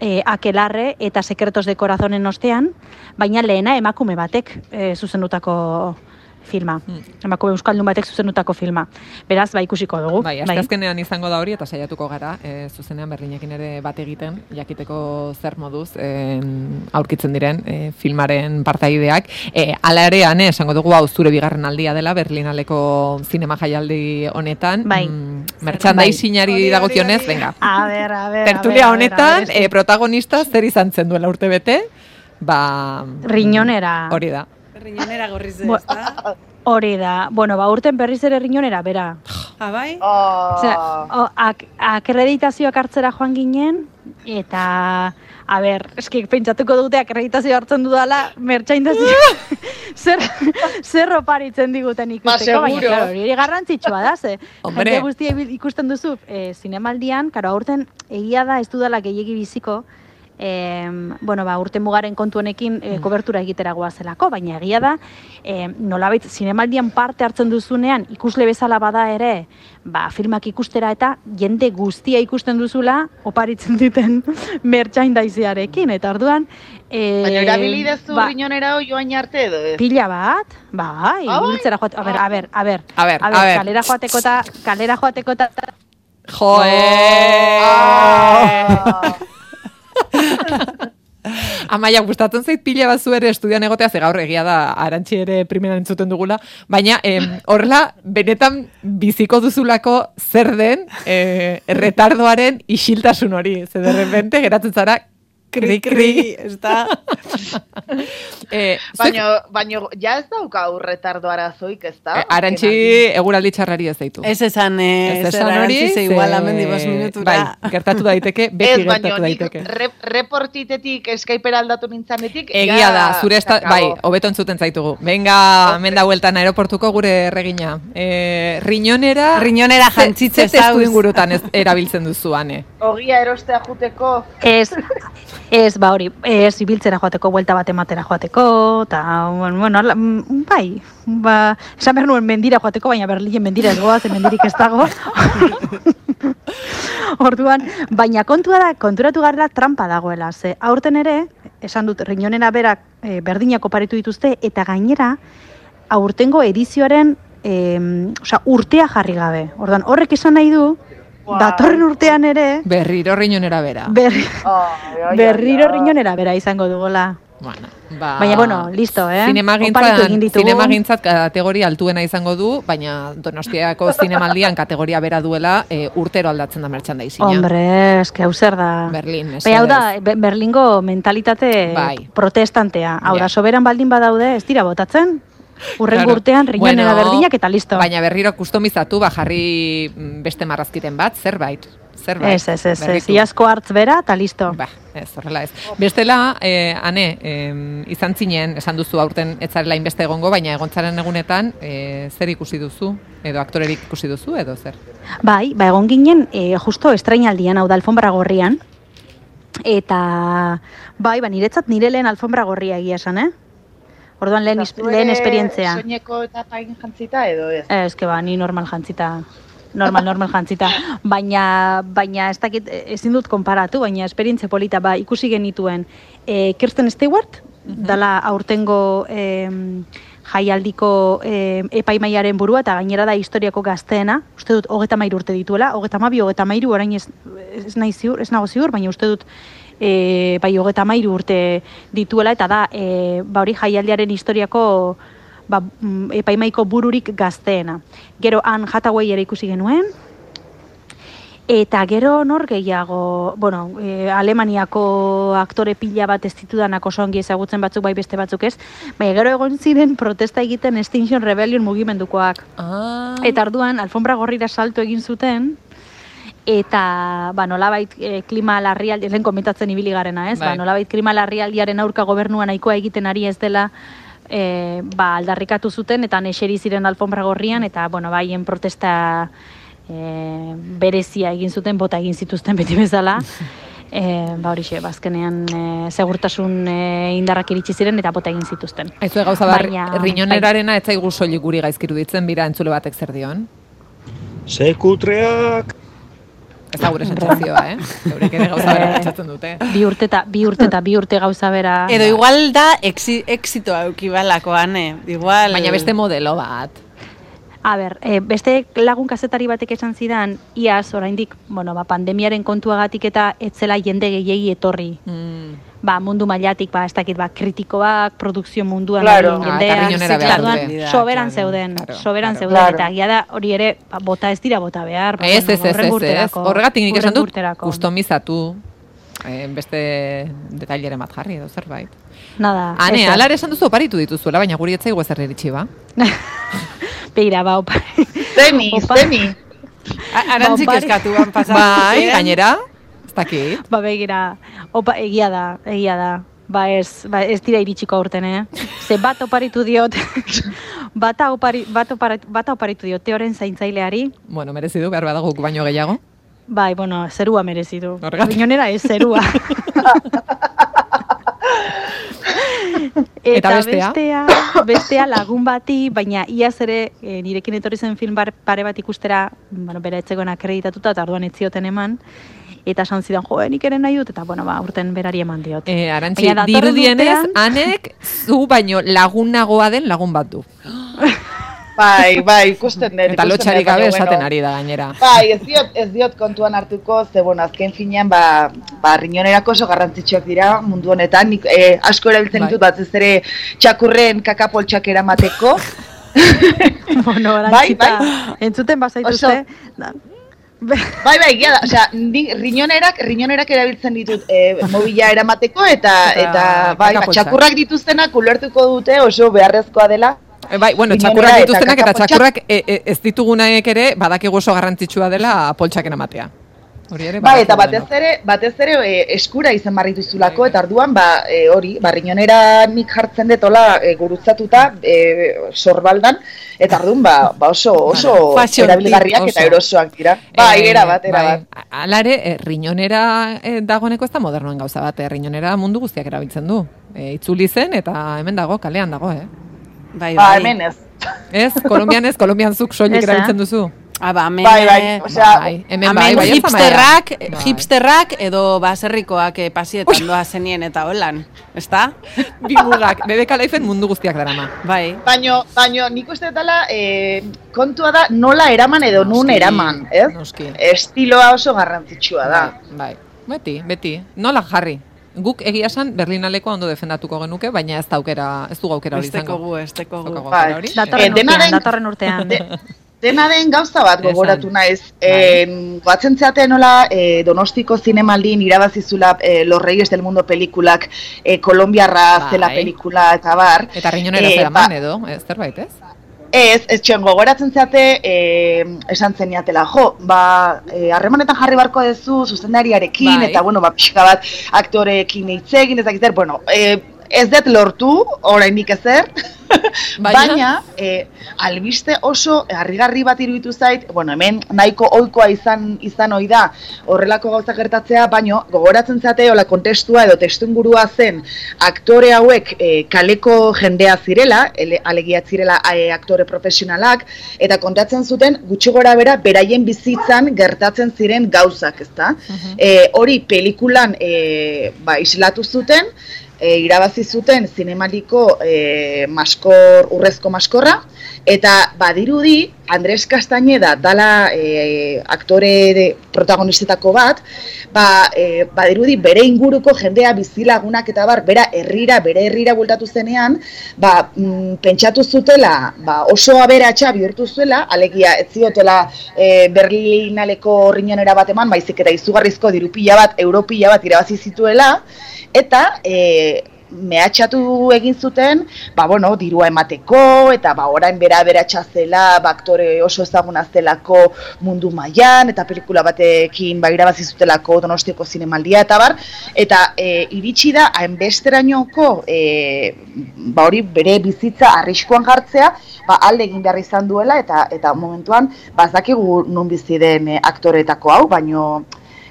e, akelarre eta sekretos de corazonen ostean, baina lehena emakume batek e, zuzendutako filma. Emakume euskaldun batek zuzendutako filma. Beraz, ba ikusiko dugu. Bai, asteazkenean izango da hori eta saiatuko gara, e, zuzenean berdinekin ere bat egiten, jakiteko zer moduz en, aurkitzen diren e, filmaren partaideak. E, ala ere, ane, esango dugu hau zure bigarren aldia dela Berlinaleko zinema jaialdi honetan. Bai. Mm, merchandisingari dagokionez, venga. A ber, a ber, Tertulia a ber, a ber, honetan, a ber, e, protagonista zer izan zen duela urte bete, ba... Riñonera. Hori da. Riñonera gorriz Bo- Hori da. Bueno, ba, urten berriz ere riñonera, bera. Ah, bai? Osea, o, ak, akreditazioak hartzera joan ginen, eta, a ber, eski pentsatuko dute akreditazio hartzen dudala, mertxaindazio, zer, zer oparitzen diguten ikusteko, baina, seguro. claro, hori garrantzitsua da, ze, Hombre. jende guztia ikusten duzu, e, zinemaldian, karo, aurten egia da ez dudala gehiegi biziko, em, bueno, ba, urte mugaren kontu honekin e, kobertura egitera goazelako, baina egia da, e, nolabait zinemaldian parte hartzen duzunean ikusle bezala bada ere, ba, filmak ikustera eta jende guztia ikusten duzula oparitzen duten merchandising-arekin, eta orduan... E, Baina erabili dezu ba, riñonera hoi joain arte edo ez? Pila bat, bai, Ah, bai? ibiltzera joate, a ber, a ber, a ber, A ber, a a ber. kalera joateko eta, kalera joateko eta, Joe! Amaia, gustatzen zait pila bat zu ere estudian egotea, ze gaur egia da arantxi ere primeran entzuten dugula, baina em, horrela, benetan biziko duzulako zer den eh, retardoaren isiltasun hori, ze de repente geratzen zara kri kri. ez da. eh, Baina, baina, ja ez dauka retardo arazoik, ez da? Eh, arantxi eguraldi txarrari ez daitu. Ez esan, eh, Ez esan hori, arantzi ze ze- igual amendi bost minutura. Bai, gertatu daiteke, beti Ez, gertatu daiteke. re, reportitetik Skypera aldatu nintzanetik, Egia da, zure esta, bai, hobeto entzuten zaitugu. Venga, hemen da bueltan aeroportuko gure erregina. Eh, riñonera... Riñonera ze- jantzitze Ze testu zauz. ingurutan ez, erabiltzen duzu, ane? Ogia erostea juteko. Ez, ez, ba hori, ez ibiltzera joateko, buelta bat ematera joateko, eta, bueno, ala- mm, bai, ba, esan behar nuen mendira joateko, baina Berlinen mendira ez goaz, mendirik ez dago. Orduan, baina kontua da, konturatu garela trampa dagoela, ze aurten ere, esan dut, riñonena berak e, berdinak oparitu dituzte, eta gainera, aurtengo edizioaren, em, osea, urtea jarri gabe. Orduan, horrek esan nahi du, datorren urtean ere, Berriro riñonera bera. berri, Ai, ai, berriro riñonera bera izango dugola. Bueno, ba... Baina, bueno, listo, eh? Zinemagintzat, egin ditugu. zinemagintzat kategoria altuena izango du, baina Donostiako zinemaldian kategoria bera duela e, urtero aldatzen da merchandising. Hombre, eske hau zer da. Berlin, Bai, hau da, Be- Berlingo mentalitate Bai. protestantea. Hau da, soberan baldin badaude, ez dira botatzen. Urrengo Claro. urtean riñonera berdinak eta listo. Baina berriro kustomizatu, ba, jarri mm, beste marrazkiten bat, zerbait. zerbait. Ez, ez, ez, ez, iazko hartz bera, eta listo. Ba, ez, horrela ez. Bestela, eh, ane, eh, izan zinen, esan duzu aurten ez zarela inbeste egongo, baina egontzaren egunetan, eh, zer ikusi duzu? Edo aktorerik ikusi duzu, edo zer? Bai, ba egon ginen e, justo estrainaldian, hau da alfombra gorrian, eta bai, ba niretzat nire lehen alfombra gorria egia esan, eh? Orduan lehen, is- lehen esperientzia. Soineko eta pain jantzita edo ez? Ez, que ba, ni normal jantzita. Normal, normal jantzita. Baina, baina ez dakit, ezin dut konparatu, baina esperientzia polita, ba, ikusi genituen e, Kirsten Stewart, dala aurtengo em, jaialdiko em, epaimaiaren burua, eta gainera da historiako gazteena, uste dut hogeta mairu urte dituela, hogeta mabi, hogeta mairu, orain ez, ez, nahi ziur, ez nago ziur, baina uste dut e, bai hogeta mairu urte dituela, eta da, e, ba hori jaialdiaren historiako ba, mm, epaimaiko bururik gazteena. Gero han Hathaway ere ikusi genuen, eta gero nor gehiago, bueno, e, Alemaniako aktore pila bat ez ditudanak oso ongi ezagutzen batzuk bai beste batzuk ez, baina gero egon ziren protesta egiten Extinction Rebellion mugimendukoak. Ah. Eta arduan, alfombra gorrira salto egin zuten, eta ba, nolabait e, klima larrialdi, lehen komentatzen ibili garena, ez? Bai. Ba, nolabait klima larrialdiaren aurka gobernua nahikoa egiten ari ez dela, e, ba, aldarrikatu zuten, eta neseri ziren alfombra gorrian, eta, bueno, baien protesta e, berezia egin zuten, bota egin zituzten beti bezala. E, ba horixe, bazkenean e, segurtasun e, indarrak iritsi ziren eta bota egin zituzten. Aizu gauza bar, Baina- riñonerarena ez zaigu soilik guri gaizkiru ditzen, bira entzule batek zer dion. Sekutreak! Ez da gure sentsazioa, eh? Eurek ere gauza bera pentsatzen dute. Bi urte eta bi urte eta bi urte gauza bera. Edo igual da exi, exitoa eukibalakoan, eh? Igual... Baina beste modelo bat. A ber, e, beste lagun kazetari batek esan zidan, iaz, oraindik, bueno, ba, pandemiaren kontuagatik eta etzela jende gehiegi etorri. Mm. Ba, mundu mailatik, ba, ez dakit, ba, kritikoak, produkzio munduan Claro. dauden Ah, soberan Claro, zeuden, claro, soberan claro. zeuden, Claro. eta egia da hori ere, ba, bota ez dira bota behar. Ba, Ez, ez, ez, ez, Horregatik nik esan dut, kustomizatu. Eh, beste detaileren bat jarri edo zerbait. Nada. Ane, ez, ez. alare esan duzu oparitu dituzuela, baina guri etzaigu ezer iritsi ba. Begira, ba, opa. Zeni, Opa. zeni. A- Arantzik Ba, opari- eskatuan pasatu. Bai, gainera, ez dakit. Ba, begira, opa, egia da, egia da. Ba ez, ba ez dira iritsiko aurten, eh? Ze bat oparitu diot, bata, opari, bat, opari, bata oparitu diot teoren zaintzaileari, Bueno, merezi du, behar badago baino gehiago. bai, bueno, zerua merezi du. Horregatik. Ez zerua. Eta bestea? bestea, bestea lagun bati, baina iaz ere e, nirekin etorri zen film bar, pare bat ikustera, bueno, bera etzegoen akreditatuta, eta orduan ez zioten eman, eta esan zidan, jo, nik ere nahi dut, eta bueno, ba, urten berari eman diot. Eh, arantzi, dirudienez, urtean- anek zu baino lagunagoa den lagun bat du. Bai, bai, ikusten dut. Eta lotxarik gabe esaten ari da gainera. Bai, ez diot, ez diot kontuan hartuko, ze bueno, azken finean, ba, ba riñonerako oso garrantzitsuak dira mundu honetan, nik eh, asko erabiltzen Bai. ditut batez ere txakurren kakapoltxak eramateko. bueno, Bai, arantzita, entzuten bazaituzte, Bai, bai, egia da, osea, riñonerak, riñonerak erabiltzen ditut eh, mobila eramateko eta Eta eta bai, ba, txakurrak dituztenak ulertuko dute oso beharrezkoa dela. Eh, Bai, bueno, txakurrak dituztenak eta txakurrak e, e, ez ditugunaek ere badakigu oso garrantzitsua dela poltsaken ematea. Hori ere Bai, eta batez ere, batez ere e, eskura izan barri duzulako, eta arduan, ba, e, hori, ba, riñonera nik jartzen dut, hola, e, gurutzatuta, e, sorbaldan, eta arduan, ba, ba oso, oso erabilgarriak eta oso. erosoak dira. Bai, era bat, era bai. bat. Hala ere, eh, riñonera eh, dagoeneko ez da modernoen gauza bat, eh, riñonera mundu guztiak erabiltzen du. Eh, itzuli zen eta hemen dago, kalean dago, eh? Bai, Ba, bai. hemen ez. Ez, Kolombian ez, Kolombian zuk soilik eh? erabiltzen duzu. Ah, ba, hemen, Bai, bai, eh, osea, Bai, hemen Hemen bai, bai, hipsterrak. Bai. hipsterrak edo baserrikoak eh, pasietan doa zenien eta holan, ezta? Bi mugak, BBK Lifeen mundu guztiak darama. Bai. Baino, baino, nik uste dela, e, kontua da nola eraman edo nun Noski, eraman, ez? Noski. Estiloa oso garrantzitsua da. Bai, beti, beti. Nola jarri? Guk egia esan Berlinaleko ondo defendatuko genuke, baina ez da aukera, ez dugu aukera hori izango. gu, esteko Ez gu. Bai. aukera hori. datorren Eh, urtean, datorren urtean. De- Dena den gauza bat gogoratu naiz. Bai. Eh, goatzen zeaten nola eh, Donostiko zinemaldin irabazizula eh, Los Reyes del Mundo pelikulak eh, Kolombiarra Bai. zela pelikula eta bar. Eta riñonera Eh, zera ba- man edo, ez zerbait ez? Ez, ez txuen gogoratzen zeate, e, esan zeniatela, jo, ba, e, harremanetan jarri barko dezu zuzendariarekin, Bai. eta, bueno, ba, pixka bat aktoreekin hitz egin, ezakit zer, bueno, e, ez dut lortu, oraindik ezer, Baina? baina, e, albiste oso harrigarri bat iruditu zait, bueno, hemen nahiko ohikoa izan izan ohi da horrelako gauza gertatzea, baino gogoratzen zate hola kontestua edo testuingurua zen aktore hauek e, kaleko jendea zirela, ele, alegia zirela e, aktore profesionalak eta kontatzen zuten gutxi gora bera beraien bizitzan gertatzen ziren gauzak, ezta? E, hori pelikulan e, ba, islatu zuten, e, irabazi zuten zinemaliko e, maskor, urrezko maskorra, eta badirudi Andres Castañeda dala e, aktore de, protagonistetako bat, ba, e, badirudi bere inguruko jendea bizilagunak eta bar, bera herrira, bere herrira bueltatu zenean, ba, mm, pentsatu zutela, ba, oso aberatsa bihurtu zuela, alegia ez ziotela e, Berlinaleko riñonera bat eman, baizik eta izugarrizko dirupila bat, europila bat irabazi zituela, eta e, mehatxatu egin zuten, ba, bueno, dirua emateko, eta ba, orain bera beratxa zela, ba, aktore oso ezaguna zelako mundu mailan eta pelikula batekin ba, irabazi zutelako donostiako zinemaldia, eta bar, eta e, iritsi da, hainbesterainoko, e, ba, hori bere bizitza arriskuan jartzea, ba, alde egin behar izan duela, eta eta momentuan, ba, ez dakigu nun bizi den e, aktoretako hau, baino,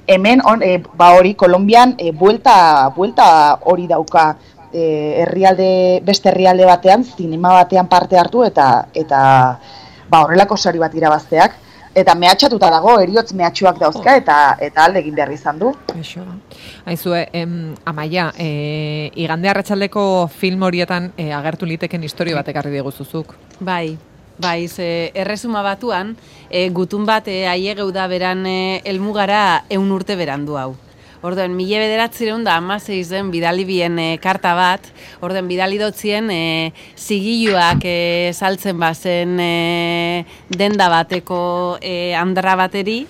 hemen on, e, ba hori Kolonbian e, buelta, buelta hori dauka e, herrialde beste herrialde batean zinema batean parte hartu eta eta ba horrelako sari bat irabazteak eta mehatxatuta dago eriotz mehatxuak dauzka eta eta alde egin behar izan du. Aixo. Aizue, em, amaia, e, igande arratsaldeko film horietan e, agertu liteken historio bat ekarri diguzuzuk. Bai, bai, ze erresuma batuan, e, gutun bat e, aiegeu da beran e, elmugara eun urte berandu hau. Orduan, mila bederatzireun da amaseiz den bidali bien e, karta bat, orduan, bidali dotzien e, zigiluak e, saltzen bazen e, denda bateko e, andra bateri,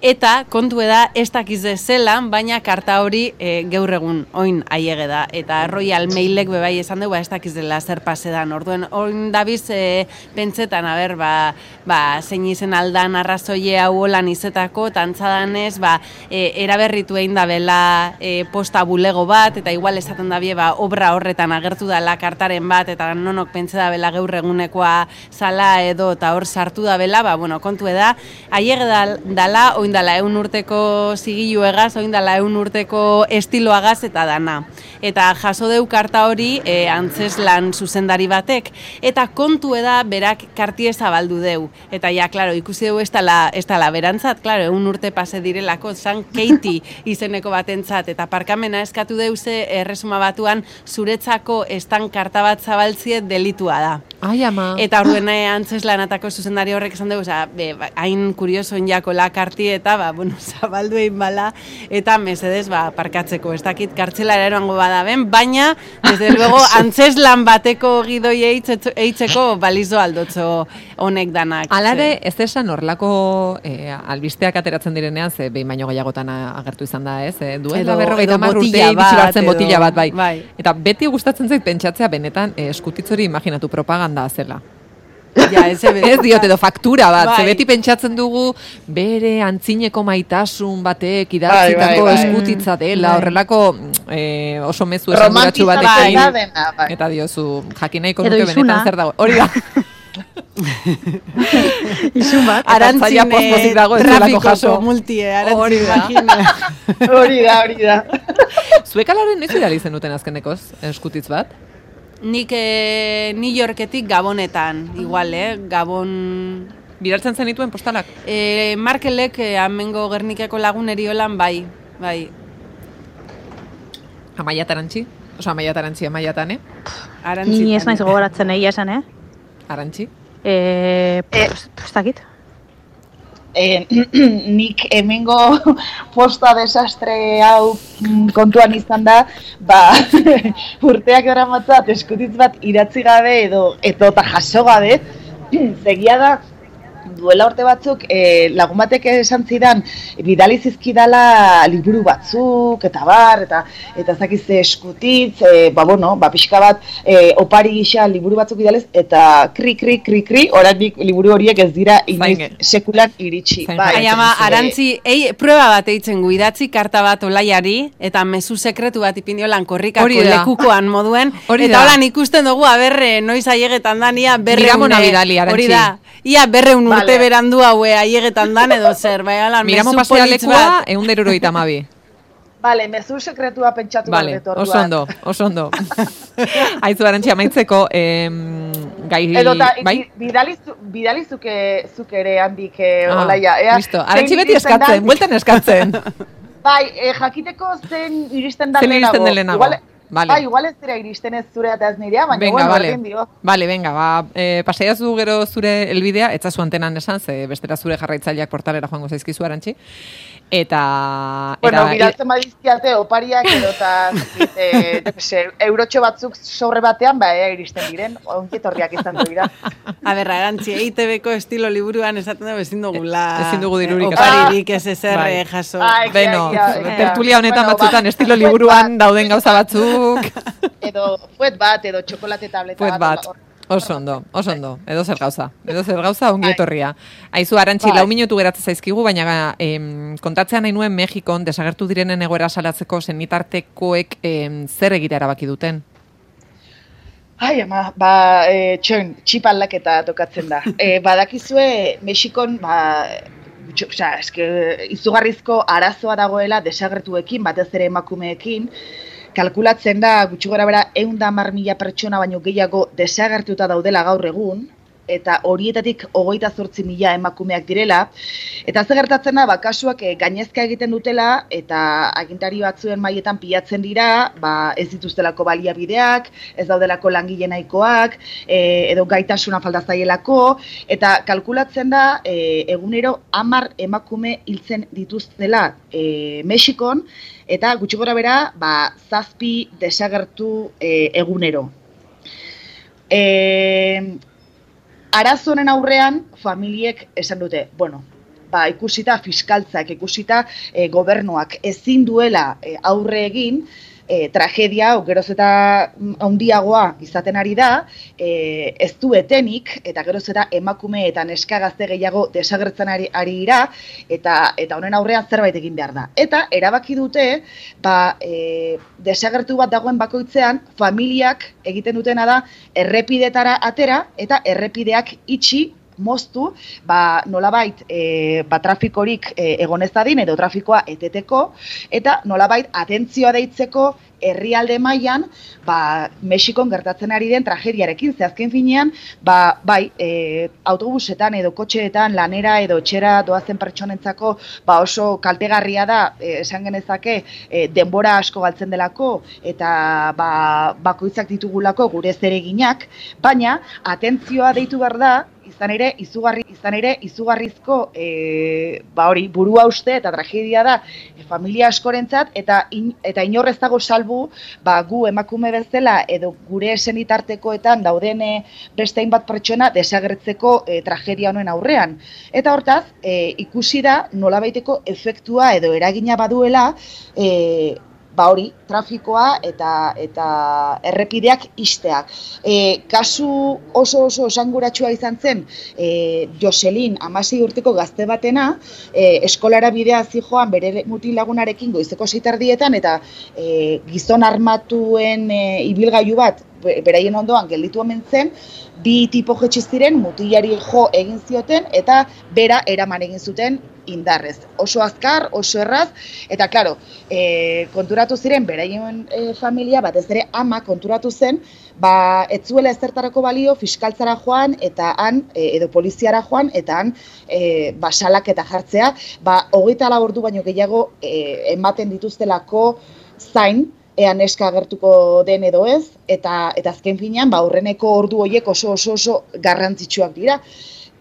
Eta kontu da ez dakize zelan, baina karta hori e, gaur egun oin aiege da. Eta Royal Mailek bebai esan dugu, ba, ez dakiz dela zer pasedan. Orduen, oin dabiz e, pentsetan, a ber, ba, ba, zein izen aldan arrazoie hau holan izetako, eta antzadanez, ba, e, eraberritu egin da bela e, posta bulego bat, eta igual esaten da bie, ba, obra horretan agertu dela kartaren bat, eta nonok pentsa da bela gaur egunekoa zala edo, eta hor sartu da bela, ba, bueno, kontu da, aiege dal- dala, oin dala eun urteko zigilu egaz, oin dala eun urteko estiloagaz eta dana. Eta jaso deu karta hori e, antzeslan zuzendari batek. Eta kontu eda berak kartie zabaldu deu. Eta ja, klaro, ikusi dugu ez dala, ez dala berantzat, klaro, eun urte pase direlako, zan Katie izeneko batentzat. Eta parkamena eskatu deuze erresuma batuan zuretzako estan karta bat zabaltzie delitua da. Ai, ama. Eta orduen eh, antzeslanatako zuzendari horrek esan dugu, oza, be, ba, hain kuriosoen jako la karti eta, ba, bueno, zabaldu egin bala, eta mesedez, ba, parkatzeko, ez dakit kartzelara eroango bada ben, baina, desde luego, antzeslan bateko gidoi eitzeko balizo aldotzo honek danak. Alare, ez esan horrelako e, albisteak ateratzen direnean, ze behin baino gehiagotan agertu izan da, ez? E, duela Edo- berrogeita edo botila iritsi bat, botila bat, bai. bai. Eta beti gustatzen zait pentsatzea benetan e, eskutitzori imaginatu propaganda zela. Ja, ez, ez diot edo faktura bat, ze Bai. beti pentsatzen dugu bere antzineko maitasun batek idatzitako bai, bai. eskutitza dela, Bai. horrelako eh, oso mezu esanguratsu da dena, bai. Eta diozu, jakin nahiko Edo nuke isuna. benetan zer dago. Hori da. Isun bat. Pospozik dago ez trafikoko jaso. multie, Hori da. hori da, hori da. Zuek alaren noiz bidali zenuten azkenekoz, eskutitz bat? Nik eh, New Yorketik Gabonetan, igual, eh? Gabon... Bidaltzen zenituen postalak? E, Markelek eh, amengo Gernikeko lagun eriolan, bai, bai. Amaia tarantxi? Osa, amaia tarantxi, amaia tane? Ni ez naiz gogoratzen egia esan, eh? Eh, pues, pues dakit. E, nik hemengo posta desastre hau mm, kontuan izan da, ba, urteak eramatzat eskutitz bat idatzi gabe edo eta jaso gabe, zegia da, duela urte batzuk e, lagun batek esan zidan bidali zizkidala liburu batzuk eta bar eta eta zakiz eskutitz e, ba bueno ba pixka bat e, opari gisa liburu batzuk bidalez eta kri kri kri kri oraindik liburu horiek ez dira inoiz sekulan iritsi. bai. ama arantzi ei prueba bat eitzen gu idatzi karta bat olaiari eta mezu sekretu bat ipindio lan korrikako lekukoan moduen eta holan ikusten dugu aberre noiz aiegetan dania berre hori da. ia berre un urte berandu haue aiegetan dan edo zer, bai ala, Miramo pasea lekua, egun deruro itamabi. Vale, mezu sekretua pentsatu vale, oso ondo, oso ondo. Aizu arantxia maitzeko, em, gai... Edo ta, bai? bidali, bidali zuke, ere handik eh, ah, olaia. Ea, listo, arantxi beti eskatzen, bueltan eskatzen. bai, eh, jakiteko zen iristen da lehenago. Zen iristen da lehenago. Igual, Vale. Ba, igual ez dira iristen ez zure eta ez nirea, baina venga, bueno, vale. dio. Vale, venga, ba, e, pasaiaz du gero zure elbidea, etza zu antenan esan, ze bestera zure jarraitzaileak portalera joango zaizkizu arantzi. Eta... Bueno, era, bidaltzen badizkiate, opariak edo eta e, eurotxo batzuk sobre batean, ba, ea iristen diren, onkietorriak izan du dira. A ber, arantzi, EITB-ko estilo liburuan esaten dugu ezin dugula... Ezin dugu dirurik. Oparirik ez ezer bai. jaso. Ai, Beno, tertulia honetan bueno, batzutan estilo liburuan dauden gauza batzuk. Edo fuet bat, edo txokolate tableta fuet bat. bat. Oso ondo, oso ondo, edo zer gauza, edo zer gauza ongi bai. etorria. Aizu, arantxi, bai. lau minutu geratzen zaizkigu, baina em, kontatzean nahi nuen Mexikon desagertu direnen egoera salatzeko zenitartekoek em, zer egitea erabaki duten? Ai, ama, ba, e, txon, txipallak eta tokatzen da. E, badakizue, Mexikon, ba, Osa, eske, izugarrizko arazoa dagoela desagertuekin, batez ere emakumeekin, kalkulatzen da gutxi gora bera egun da mila pertsona baino gehiago desagertuta daudela gaur egun, eta horietatik hogeita zortzi mila emakumeak direla. Eta ze gertatzen da, ba, kasuak e, gainezka egiten dutela, eta agintari batzuen maietan pilatzen dira, ba, ez dituztelako baliabideak, ez daudelako langile nahikoak, e, edo gaitasuna falta zaielako, eta kalkulatzen da, e, egunero hamar emakume hiltzen dituztela e, Mexikon, eta gutxi gora bera, ba, zazpi desagertu e, egunero. E, arazonen aurrean, familiek esan dute, bueno, ba, ikusita fiskaltzak, ikusita e, gobernuak ezin duela e, aurre egin, e, tragedia, geroz eta handiagoa izaten ari da, e, ez du etenik, eta geroz eta emakume eta neska gazte gehiago desagertzen ari, ari ira, eta, eta honen aurrean zerbait egin behar da. Eta erabaki dute, ba, e, desagertu bat dagoen bakoitzean, familiak egiten dutena da, errepidetara atera, eta errepideak itxi moztu, ba, nolabait e, ba, trafikorik e, egon ez dadin edo trafikoa eteteko, eta nolabait atentzioa deitzeko herrialde mailan ba, Mexikon gertatzen ari den tragediarekin, ze azken finean, ba, bai, e, autobusetan edo kotxeetan lanera edo etxera doazen pertsonentzako ba, oso kaltegarria da, e, esan genezake, e, denbora asko galtzen delako, eta ba, bakoitzak ditugulako gure zereginak, baina atentzioa deitu behar da, izan ere izugarri izan ere izugarrizko e, ba hori burua uste eta tragedia da e, familia askorentzat eta in, eta inorrez dago salbu ba gu emakume bezala edo gure senitartekoetan dauden e, beste hainbat pertsona desagertzeko e, tragedia honen aurrean. Eta hortaz e, ikusi da nolabaiteko efektua edo eragina baduela e, ba hori, trafikoa eta eta errepideak isteak. E, kasu oso oso osanguratsua izan zen, e, Joselin, amasi urteko gazte batena, e, eskolara bidea zijoan bere mutil lagunarekin goizeko zitardietan, eta e, gizon armatuen e, ibilgailu bat beraien ondoan gelditu omen zen, bi tipo jetxiz ziren, mutilari jo egin zioten, eta bera eraman egin zuten indarrez. Oso azkar, oso erraz, eta klaro, e, konturatu ziren, beraien e, familia, batez ere ama konturatu zen, ba, ez zuela ezertarako balio fiskaltzara joan, eta han, e, edo poliziara joan, eta han, e, basalak eta jartzea, ba, hogeita labordu baino gehiago e, ematen dituztelako zain, ea neska agertuko den edo ez, eta eta azken finean, ba, aurreneko ordu horiek oso oso oso garrantzitsuak dira.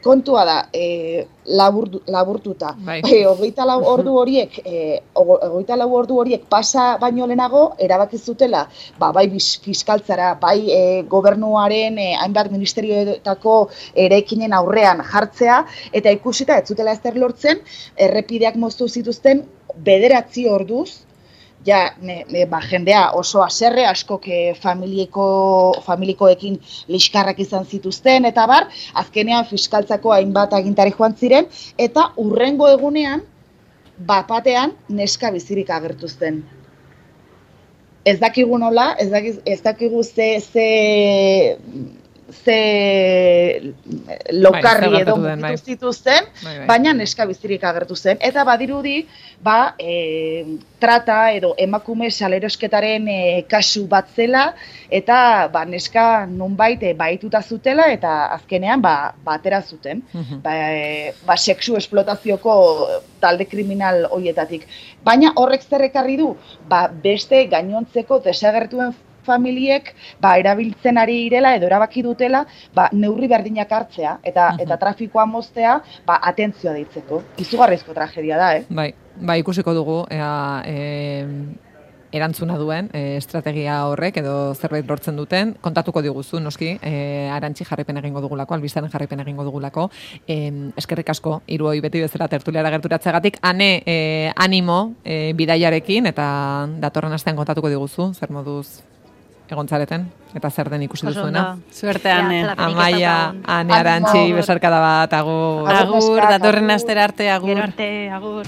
kontua da, e, labur, laburtuta. Bai. E, hogeita lau ordu horiek, e, hogeita lau ordu horiek pasa baino lehenago, erabaki zutela, ba, bai fiskaltzara, bai e, gobernuaren e, hainbat ministerioetako erekinen aurrean jartzea, eta ikusita ez zutela ezer lortzen, errepideak moztu zituzten bederatzi orduz, ja, ne, ne, ba, jendea oso aserre, askok eh, familieko, familikoekin liskarrak izan zituzten, eta bar, azkenean fiskaltzako hainbat agintari joan ziren, eta urrengo egunean, bapatean neska bizirik agertu zen. Ez dakigu nola, ez dakigu, ez dakigu ze, ze, ze lokarri zer edo den, bai. mugitu zituzten, Bai, bai. baina neska bizirik agertu zen. Eta badirudi, ba, e, trata edo emakume salerosketaren e, kasu bat zela, eta ba, neska nunbait e, baituta zutela, eta azkenean ba, batera zuten. Ba, e, ba, sexu esplotazioko talde kriminal hoietatik. Baina horrek zer ekarri du, ba, beste gainontzeko desagertuen familiek ba, erabiltzen ari direla edo erabaki dutela ba, neurri berdinak hartzea eta eta trafikoa moztea ba, atentzioa deitzeko. Izugarrizko tragedia da, eh? Bai, bai ikusiko dugu ea, e, erantzuna duen e, estrategia horrek edo zerbait lortzen duten, kontatuko diguzu noski, e, arantxi jarripen egingo dugulako, albizaren jarripen egingo dugulako, e, eskerrik asko, hiru hoi beti bezala tertuliara gerturatzeagatik, ane e, animo e, bidaiarekin eta datorren astean kontatuko diguzu, zer moduz egontzareten, eta zer den ikusi duzuena. Suerte, Ane. Amaia, Ane Arantxi, besarkada bat, agur. Agur, datorren astera arte, agur. Gero arte, agur.